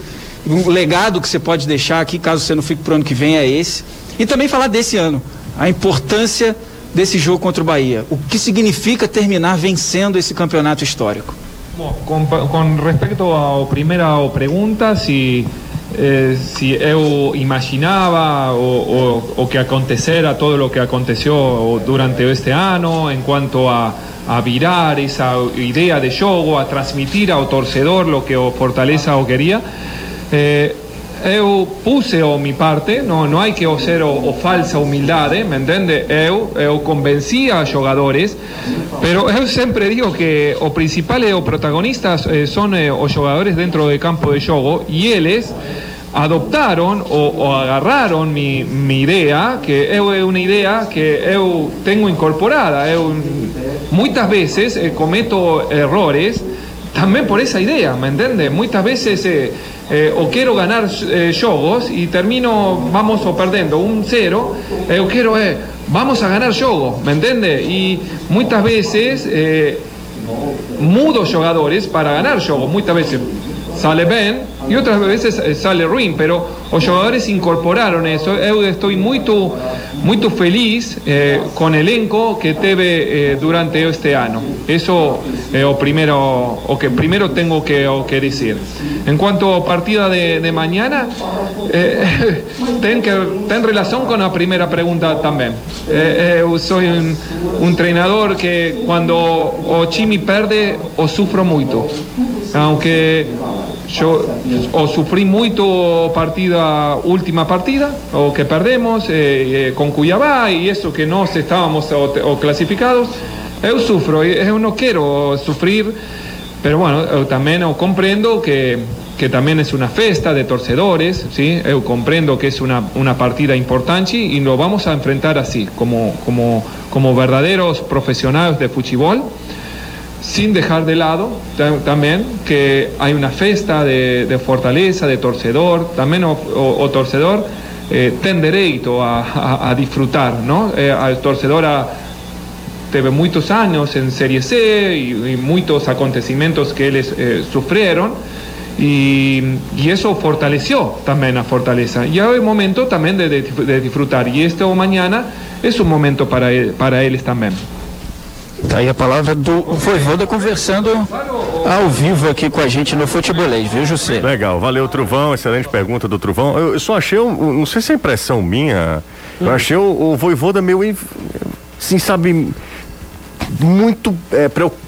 Um legado que você pode deixar aqui, caso você não fique para o ano que vem, é esse. E também falar desse ano, a importância desse jogo contra o Bahia. O que significa terminar vencendo esse campeonato histórico? Bom, com, com respecto à primeira pergunta, se eh, eu imaginava o, o, o, que acontecera todo o que aconteceu durante este ano em quanto a, a virar essa ideia de jogo, a transmitir ao torcedor o que o Fortaleza o queria. Eh, eu puse o mi parte, não, não há que ser o, falsa humildade, me entende? Eu, eu convencia a jogadores, pero eu sempre digo que o principal e o protagonistas eh, são eh, os jogadores dentro do campo de jogo e eles adoptaron o, o agarraron mi, mi, idea, que é uma ideia que eu tenho incorporada. Eu muitas vezes eh, cometo errores também por essa ideia, ¿me entiende? Muitas vezes eh, eh, o quero ganhar eh, jogos e termino, vamos o perdendo um zero, eu quero, eh, vamos a ganhar jogo, ¿me entende? E muitas vezes eh, mudo jogadores para ganhar jogos, muitas vezes sale bem e outras vezes eh, sale ruim, pero os jogadores incorporaram isso. Eu estou muito muito feliz eh, elenco que teve eh, durante este ano. Isso é o primeiro o que primeiro tenho que o que dizer. En quanto partida de, de mañana, eh, tem que tem relação com a primeira pergunta também. Eh, eu sou um, que quando o time perde, o sufro muito. Aunque yo o sufrí mucho partida última partida o que perdemos eh, eh, con Cuyabá y eso que no estábamos o, o clasificados eu sufro eu no quiero sufrir pero bueno eu también comprendo que que también es una festa de torcedores, ¿sí? Eu comprendo que es una, una partida importante y lo vamos a enfrentar así, como, como, como verdaderos profesionales de fútbol sin dejar de lado también que hay una festa de, fortaleza, de torcedor, también o, torcedor eh, derecho a, disfrutar, ¿no? Eh, el torcedor a, teve muchos años en Serie C y, muchos acontecimientos que ellos eh, sufrieron y, eso fortaleció también a Fortaleza. Y hay momento también de, disfrutar y este mañana es un momento para, para ellos también. Tá aí a palavra do Voivoda conversando ao vivo aqui com a gente no Futebolês, viu, José? Legal, valeu, Truvão, excelente pergunta do Truvão. Eu, eu só achei, não sei se é impressão minha, eu hum. achei o, o Voivoda meio, assim, sabe, muito é, preocupado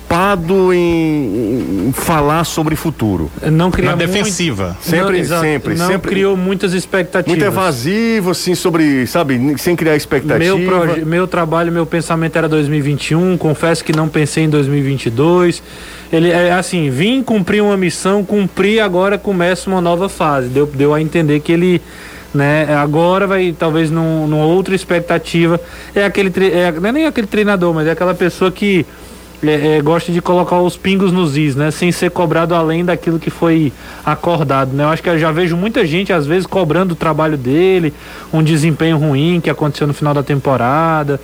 em, em, falar sobre futuro. Não criar Na defensiva. Sempre, não, sempre, não sempre. criou muitas expectativas. Muito evasivo, assim, sobre, sabe, sem criar expectativa. Meu, meu trabalho, meu pensamento era 2021, confesso que não pensei em 2022. Ele é assim, vim cumprir uma missão, cumprir agora começa uma nova fase. Deu, deu a entender que ele né? Agora vai talvez num, numa outra expectativa. É aquele é, não é nem aquele treinador, mas é aquela pessoa que é, é, gosta de colocar os pingos nos is, né? Sem ser cobrado além daquilo que foi acordado, né? Eu acho que eu já vejo muita gente às vezes cobrando o trabalho dele, um desempenho ruim que aconteceu no final da temporada.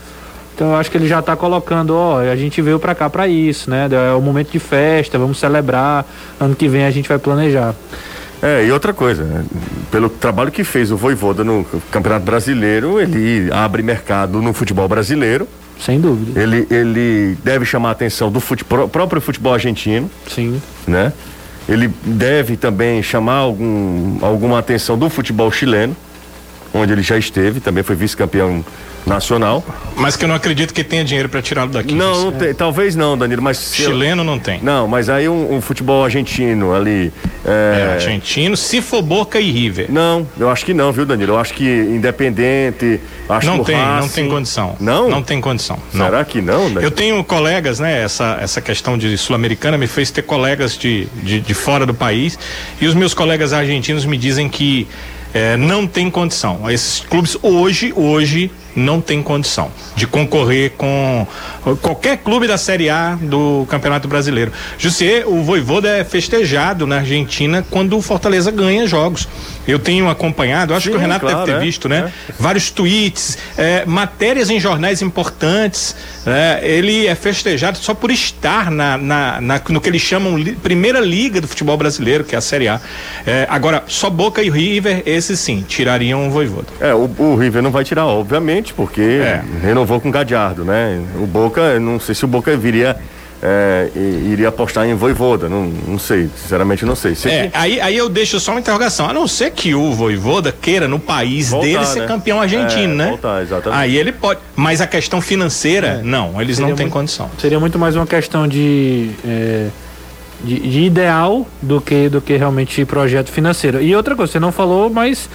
Então eu acho que ele já está colocando, ó, a gente veio para cá para isso, né? É o momento de festa, vamos celebrar. Ano que vem a gente vai planejar. É, e outra coisa, né? pelo trabalho que fez o Voivoda no Campeonato Brasileiro, ele abre mercado no futebol brasileiro. Sem dúvida. Ele, ele deve chamar a atenção do futebol, próprio futebol argentino. Sim. Né? Ele deve também chamar algum, alguma atenção do futebol chileno, onde ele já esteve, também foi vice-campeão nacional. Mas que eu não acredito que tenha dinheiro para tirá-lo daqui. Não, não tem, talvez não, Danilo, mas chileno não tem. Não, mas aí um, um futebol argentino ali. É... é... argentino, se for Boca e River. Não, eu acho que não, viu, Danilo? Eu acho que Independente, acho não que tem, Racing... não tem condição. Não, não tem condição. Não. Será que não? Danilo? Eu tenho colegas, né? Essa essa questão de sul-americana me fez ter colegas de, de, de fora do país e os meus colegas argentinos me dizem que é, não tem condição. Esses clubes hoje, hoje, não tem condição de concorrer com qualquer clube da Série A do Campeonato Brasileiro. Jussier, o Voivoda é festejado na Argentina quando o Fortaleza ganha jogos. Eu tenho acompanhado, acho Sim, que o Renato claro, deve ter é, visto, né? É. Vários tweets, é, matérias em jornais importantes. É, ele é festejado só por estar na, na, na, no que eles chamam li, primeira liga do futebol brasileiro, que é a Série A. É, agora, só Boca e River, esses sim, tirariam o Voivoda. É, o, o River não vai tirar, obviamente, porque é. renovou com o Gadiardo, né? O Boca, não sei se o Boca viria é, iria apostar em Voivoda, não, não sei, sinceramente não sei. sei é, que... aí, aí eu deixo só uma interrogação, a não ser que o Voivoda queira no país voltar, dele ser né? campeão argentino, é, né? Voltar, exatamente. Aí ele pode, mas a questão financeira, é. não, eles seria não têm muito, condição. Seria muito mais uma questão de, é, de, de, ideal do que, do que realmente projeto financeiro. E outra coisa, você não falou, mas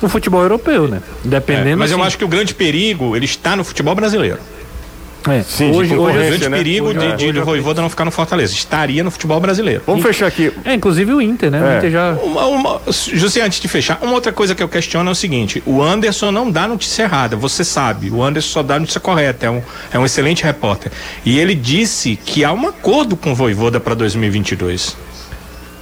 o futebol europeu, né? Dependendo. É, mas assim, eu acho que o grande perigo, ele está no futebol brasileiro. É. Sim, hoje, hoje é o grande né? perigo hoje, de, é, de, de Voivoda não ficar no Fortaleza. Estaria no futebol brasileiro. Vamos e, fechar aqui. É, inclusive o Inter, né? É. O Inter já. Uma, uma, José, antes de fechar, uma outra coisa que eu questiono é o seguinte: o Anderson não dá notícia errada, você sabe. O Anderson só dá notícia correta, é um, é um excelente repórter. E ele disse que há um acordo com o Voivoda para 2022.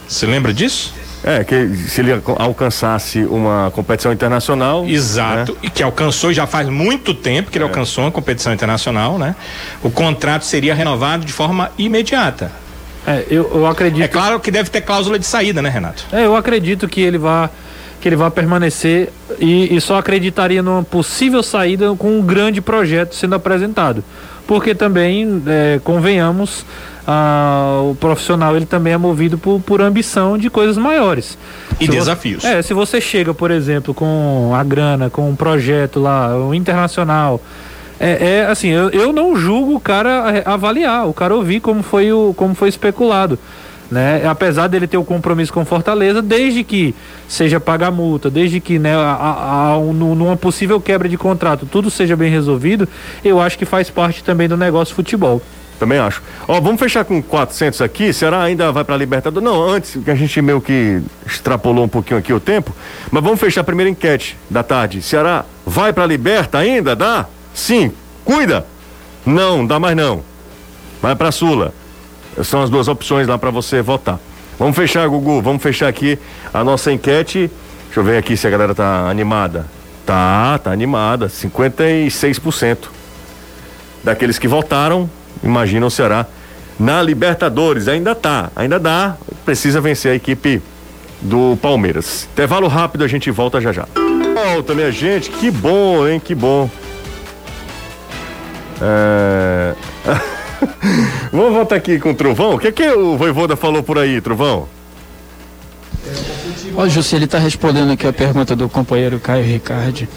Você lembra disso? É, que se ele alcançasse uma competição internacional. Exato, né? e que alcançou já faz muito tempo que ele é. alcançou uma competição internacional, né? O contrato seria renovado de forma imediata. É, eu, eu acredito. É claro que deve ter cláusula de saída, né, Renato? É, eu acredito que ele vá que ele vai permanecer e, e, só acreditaria numa possível saída com um grande projeto sendo apresentado. Porque também, é, convenhamos, ah, o profissional ele também é movido por, por ambição de coisas maiores. E se desafios. Você, é, se você chega, por exemplo, com a grana, com um projeto lá, o internacional. É, é assim, eu, eu não julgo o cara avaliar, o cara ouvir como foi, o, como foi especulado. Né? Apesar dele ter o compromisso com Fortaleza, desde que seja pagar multa, desde que né, a, a, a, numa possível quebra de contrato tudo seja bem resolvido, eu acho que faz parte também do negócio futebol. Também acho. Ó, vamos fechar com 400 aqui. Será ainda vai para Libertadores? Não, antes, que a gente meio que extrapolou um pouquinho aqui o tempo. Mas vamos fechar a primeira enquete da tarde. Ceará vai para Liberta ainda? Dá? Sim. Cuida? Não, dá mais não. Vai para Sula. São as duas opções lá para você votar. Vamos fechar, Gugu. Vamos fechar aqui a nossa enquete. Deixa eu ver aqui se a galera tá animada. Tá, tá animada. 56%. Daqueles que votaram, imagina o Ceará na Libertadores. Ainda tá, ainda dá. Precisa vencer a equipe do Palmeiras. Intervalo rápido, a gente volta já já. Volta, minha gente. Que bom, hein? Que bom. É... Vamos voltar aqui com o Trovão. O que, que o Voivoda falou por aí, Trovão? Olha, José, ele está respondendo aqui a pergunta do companheiro Caio Ricardi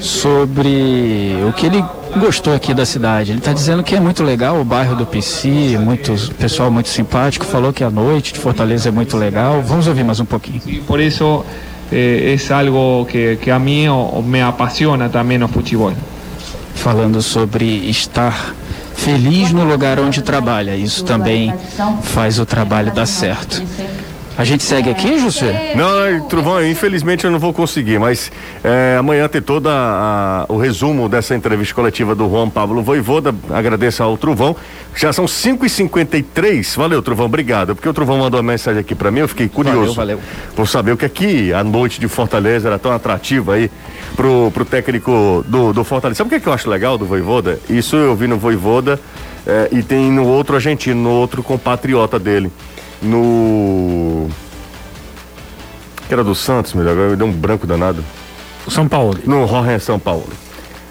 sobre o que ele gostou aqui da cidade. Ele está dizendo que é muito legal o bairro do PC, muito pessoal muito simpático, falou que a noite de Fortaleza é muito legal. Vamos ouvir mais um pouquinho. Por isso é algo que, que a mim me apaixona também no futebol. Falando sobre estar feliz no lugar onde trabalha. Isso também faz o trabalho dar certo. A gente segue aqui, José? Não, Truvão, infelizmente eu não vou conseguir, mas é, amanhã tem todo o resumo dessa entrevista coletiva do Juan Pablo Voivoda. Agradeço ao Truvão. Já são 5h53. Valeu, Truvão, obrigado. Porque o Truvão mandou uma mensagem aqui para mim, eu fiquei curioso. Valeu, valeu. Por saber o que aqui a noite de Fortaleza era tão atrativa aí pro, pro técnico do, do Fortaleza. Sabe o que, é que eu acho legal do Voivoda? Isso eu vi no Voivoda é, e tem no outro argentino, no outro compatriota dele no. Que era do Santos, melhor, agora me deu um branco danado. São Paulo. No Jorge São Paulo.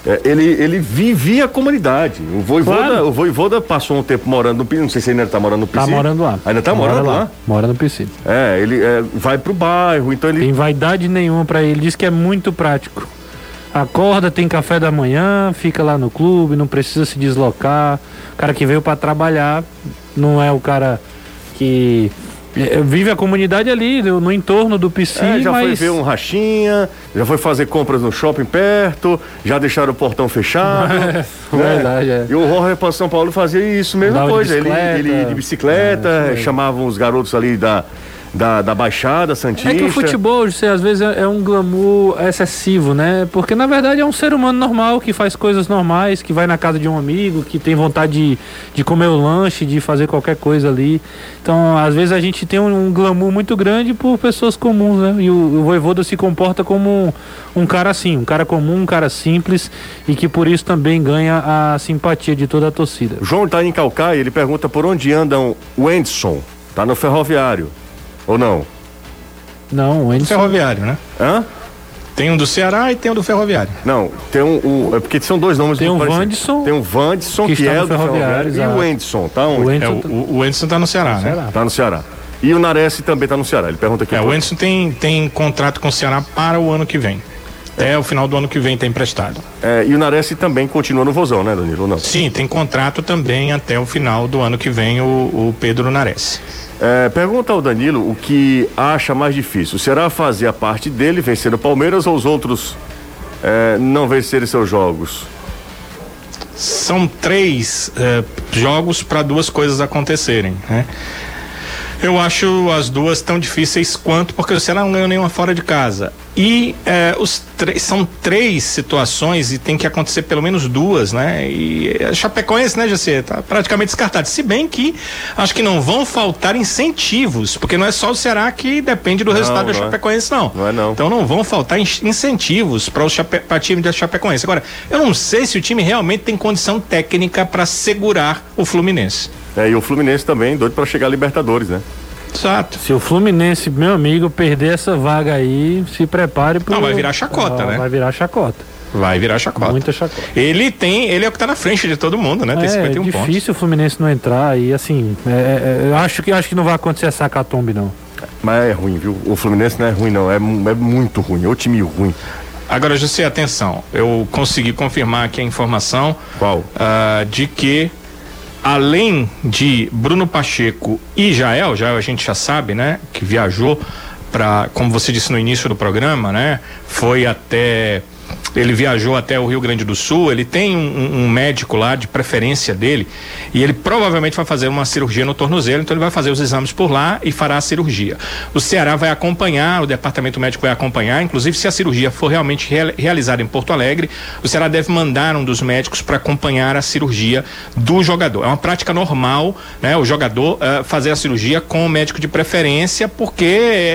É, ele, ele vivia a comunidade. O Voivoda, claro. o Voivoda passou um tempo morando no PC. Não sei se ele ainda está morando no PC. Está morando lá. Ainda está morando lá. lá? Mora no PC. É, ele é, vai pro bairro, então ele. Tem vaidade nenhuma para ele. Diz que é muito prático. Acorda, tem café da manhã, fica lá no clube, não precisa se deslocar. O cara que veio para trabalhar não é o cara que é, vive a comunidade ali, no, entorno do PC. É, já mas... foi ver um rachinha, já foi fazer compras no shopping perto, já deixaram o portão fechado. É, né? Verdade, é. E o Jorge para São Paulo fazia isso, mesma Dava coisa. Ele, ele de bicicleta, é, chamavam os garotos ali da. Da, da Baixada Santista. É que o futebol, às vezes, é, é um glamour excessivo, né? Porque na verdade é um ser humano normal que faz coisas normais, que vai na casa de um amigo, que tem vontade de, de comer o lanche, de fazer qualquer coisa ali. Então, às vezes a gente tem um, um glamour muito grande por pessoas comuns, né? E o, o Voivoda se comporta como um, um cara assim, um cara comum, um cara simples e que por isso também ganha a simpatia de toda a torcida. João tá em Calcaia, ele pergunta por onde andam o Anderson. Tá no ferroviário. Ou não? Não, o Anderson... Ferroviário, né? Hã? Tem um do Ceará e tem um do Ferroviário. Não, tem um. um- é porque são dois nomes Tem o parecidos. Vandisson, Tem o Vandisson, que que, está é no do Ferroviário. Ferroviário, E o Anderson, tá onde? O É, Anderson o, o, o tá no Ceará, né? Ceará. Tá no Ceará. E o Nares também tá no Ceará. Ele pergunta aqui. É, o Anderson tem, tem contrato com o Ceará para o ano que vem. Até o final do ano que vem tá emprestado. é, e o Nares também continua no Vozão, né, Danilo? Ou Não. Sim, tem contrato também até o final do ano que vem o, o Pedro Nares. É, pergunta ao Danilo o que acha mais difícil. Será fazer a parte dele, vencer o Palmeiras, ou os outros é, não vencerem seus jogos? São três eh, jogos para duas coisas acontecerem, né? Eu acho as duas tão difíceis quanto porque o Ceará não ganhou nenhuma fora de casa. E eh, os são três situações e tem que acontecer pelo menos duas, né? E a Chapecoense, né, Jacê, tá praticamente descartado. Se bem que acho que não vão faltar incentivos, porque não é só o Ceará que depende do Não, resultado da não é. Chapecoense, não. Não é não. Então não vão faltar in- incentivos para o Chape, time da Chapecoense. Agora, eu não sei se o time realmente tem condição técnica para segurar o Fluminense. É, e o Fluminense também, doido para chegar a Libertadores, né? Exato. Se o Fluminense, meu amigo, perder essa vaga aí, se prepare pro. Não, vai virar chacota, Ah, né? Vai virar chacota. Vai virar chacota. Muita chacota. Ele tem, ele é o que tá na frente de todo mundo, né? Tem é 51 pontos. difícil o Fluminense não entrar e assim, é, é, eu acho que acho que não vai acontecer essa catombe não. Mas é ruim, viu? O Fluminense não é ruim, não. É, é muito ruim. É o time ruim. Agora, José, atenção. Eu consegui confirmar aqui a informação Qual? ah, de que além de Bruno Pacheco e Jael, Jael a gente já sabe, né, que viajou para, como você disse no início do programa, né, foi até ele viajou até o Rio Grande do Sul, ele tem um, um- médico lá de preferência dele e ele provavelmente vai fazer uma cirurgia no tornozelo, então ele vai fazer os exames por lá e fará a cirurgia. O Ceará vai acompanhar, o departamento médico vai acompanhar, inclusive se a cirurgia for realmente real- realizada em Porto Alegre, o Ceará deve mandar um dos médicos para acompanhar a cirurgia do jogador. É uma prática normal, né? O jogador eh, fazer a cirurgia com o médico de preferência, porque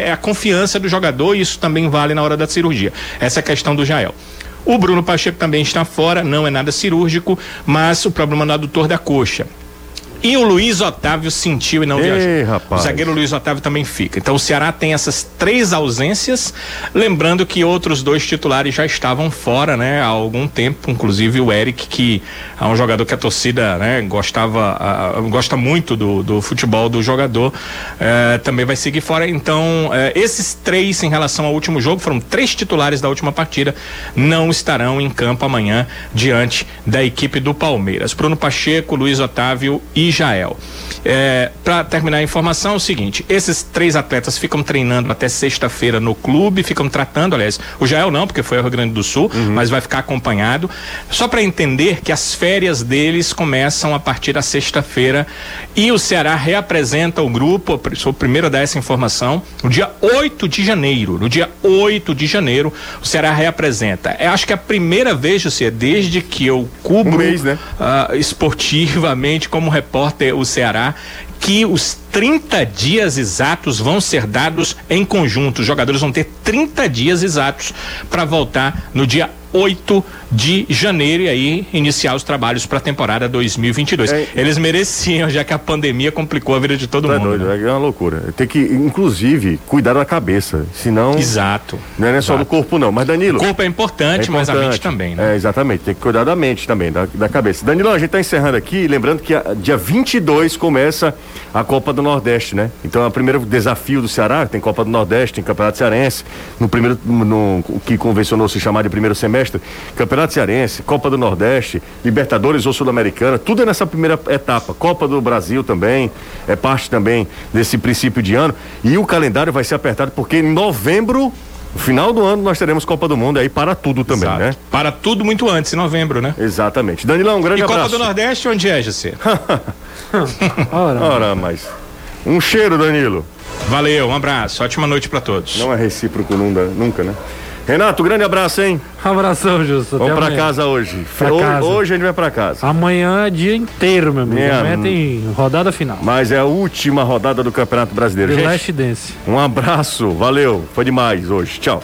é a confiança do jogador e isso também vale na hora da cirurgia. Essa é a questão do Jael. O Bruno Pacheco também está fora, não é nada cirúrgico, mas o problema no adutor da coxa. E o Luiz Otávio sentiu e não Ei, viajou. rapaz. O zagueiro Luiz Otávio também fica. Então o Ceará tem essas três ausências, lembrando que outros dois titulares já estavam fora, né, há algum tempo, inclusive o Eric, que é um jogador que a torcida, né, gostava, ah, gosta muito do, do futebol do jogador, eh, também vai seguir fora. Então, eh, esses três em relação ao último jogo, foram três titulares da última partida, não estarão em campo amanhã diante da equipe do Palmeiras. Bruno Pacheco, Luiz Otávio e Jael. É, para terminar a informação, é o seguinte: esses três atletas ficam treinando até sexta-feira no clube, ficam tratando, aliás, o Jael não, porque foi ao Rio Grande do Sul, mas vai ficar acompanhado. Só para entender que as férias deles começam a partir da sexta-feira e o Ceará reapresenta o grupo, sou o primeiro a dar essa informação, no dia 8 de janeiro. No dia 8 de janeiro, o Ceará reapresenta. Eu acho que é a primeira vez, José, desde que eu cubro Um mês, né? ah, esportivamente como repórter o Ceará que os 30 dias exatos vão ser dados em conjunto. Os jogadores vão ter 30 dias exatos para voltar no dia 8 de janeiro e aí iniciar os trabalhos para a temporada 2022. É. Eles mereciam, já que a pandemia complicou a vida de todo Tá mundo. doido, né? é uma loucura. Tem que, inclusive, cuidar da cabeça. Senão. Exato. Não é só Exato. do corpo, não. Mas, Danilo. O corpo é importante, É mas a mente importante. também, né? É, exatamente. Tem que cuidar da mente também, da, da cabeça. Danilo, a gente está encerrando aqui, lembrando que a, dia 22 começa a Copa do Nordeste, né? Então, é o primeiro desafio do Ceará, tem Copa do Nordeste, tem Campeonato Cearense, no primeiro, no, o que convencionou se chamar de primeiro semestre, Campeonato Cearense, Copa do Nordeste, Libertadores ou Sul-Americana, tudo é nessa primeira etapa. Copa do Brasil também, é parte também desse princípio de ano. E o calendário vai ser apertado porque em novembro no final do ano nós teremos Copa do Mundo aí para tudo também, Exato. né? Para tudo muito antes, em novembro, né? Exatamente. Danilão, um grande E Copa abraço. do Nordeste, onde é, José? Ora, Ora, mas. Um cheiro, Danilo. Valeu, um abraço, ótima noite para todos. Não é recíproco nunca, né? Renato, grande abraço, hein? Abração, Justo. Vamos pra casa hoje. Pra hoje, casa. hoje a gente vai pra casa. Amanhã é dia inteiro, meu amigo. É, Amanhã hum. tem rodada final. Mas é a última rodada do Campeonato Brasileiro. The Gente, Last Dance. um abraço, valeu. Foi demais hoje. Tchau.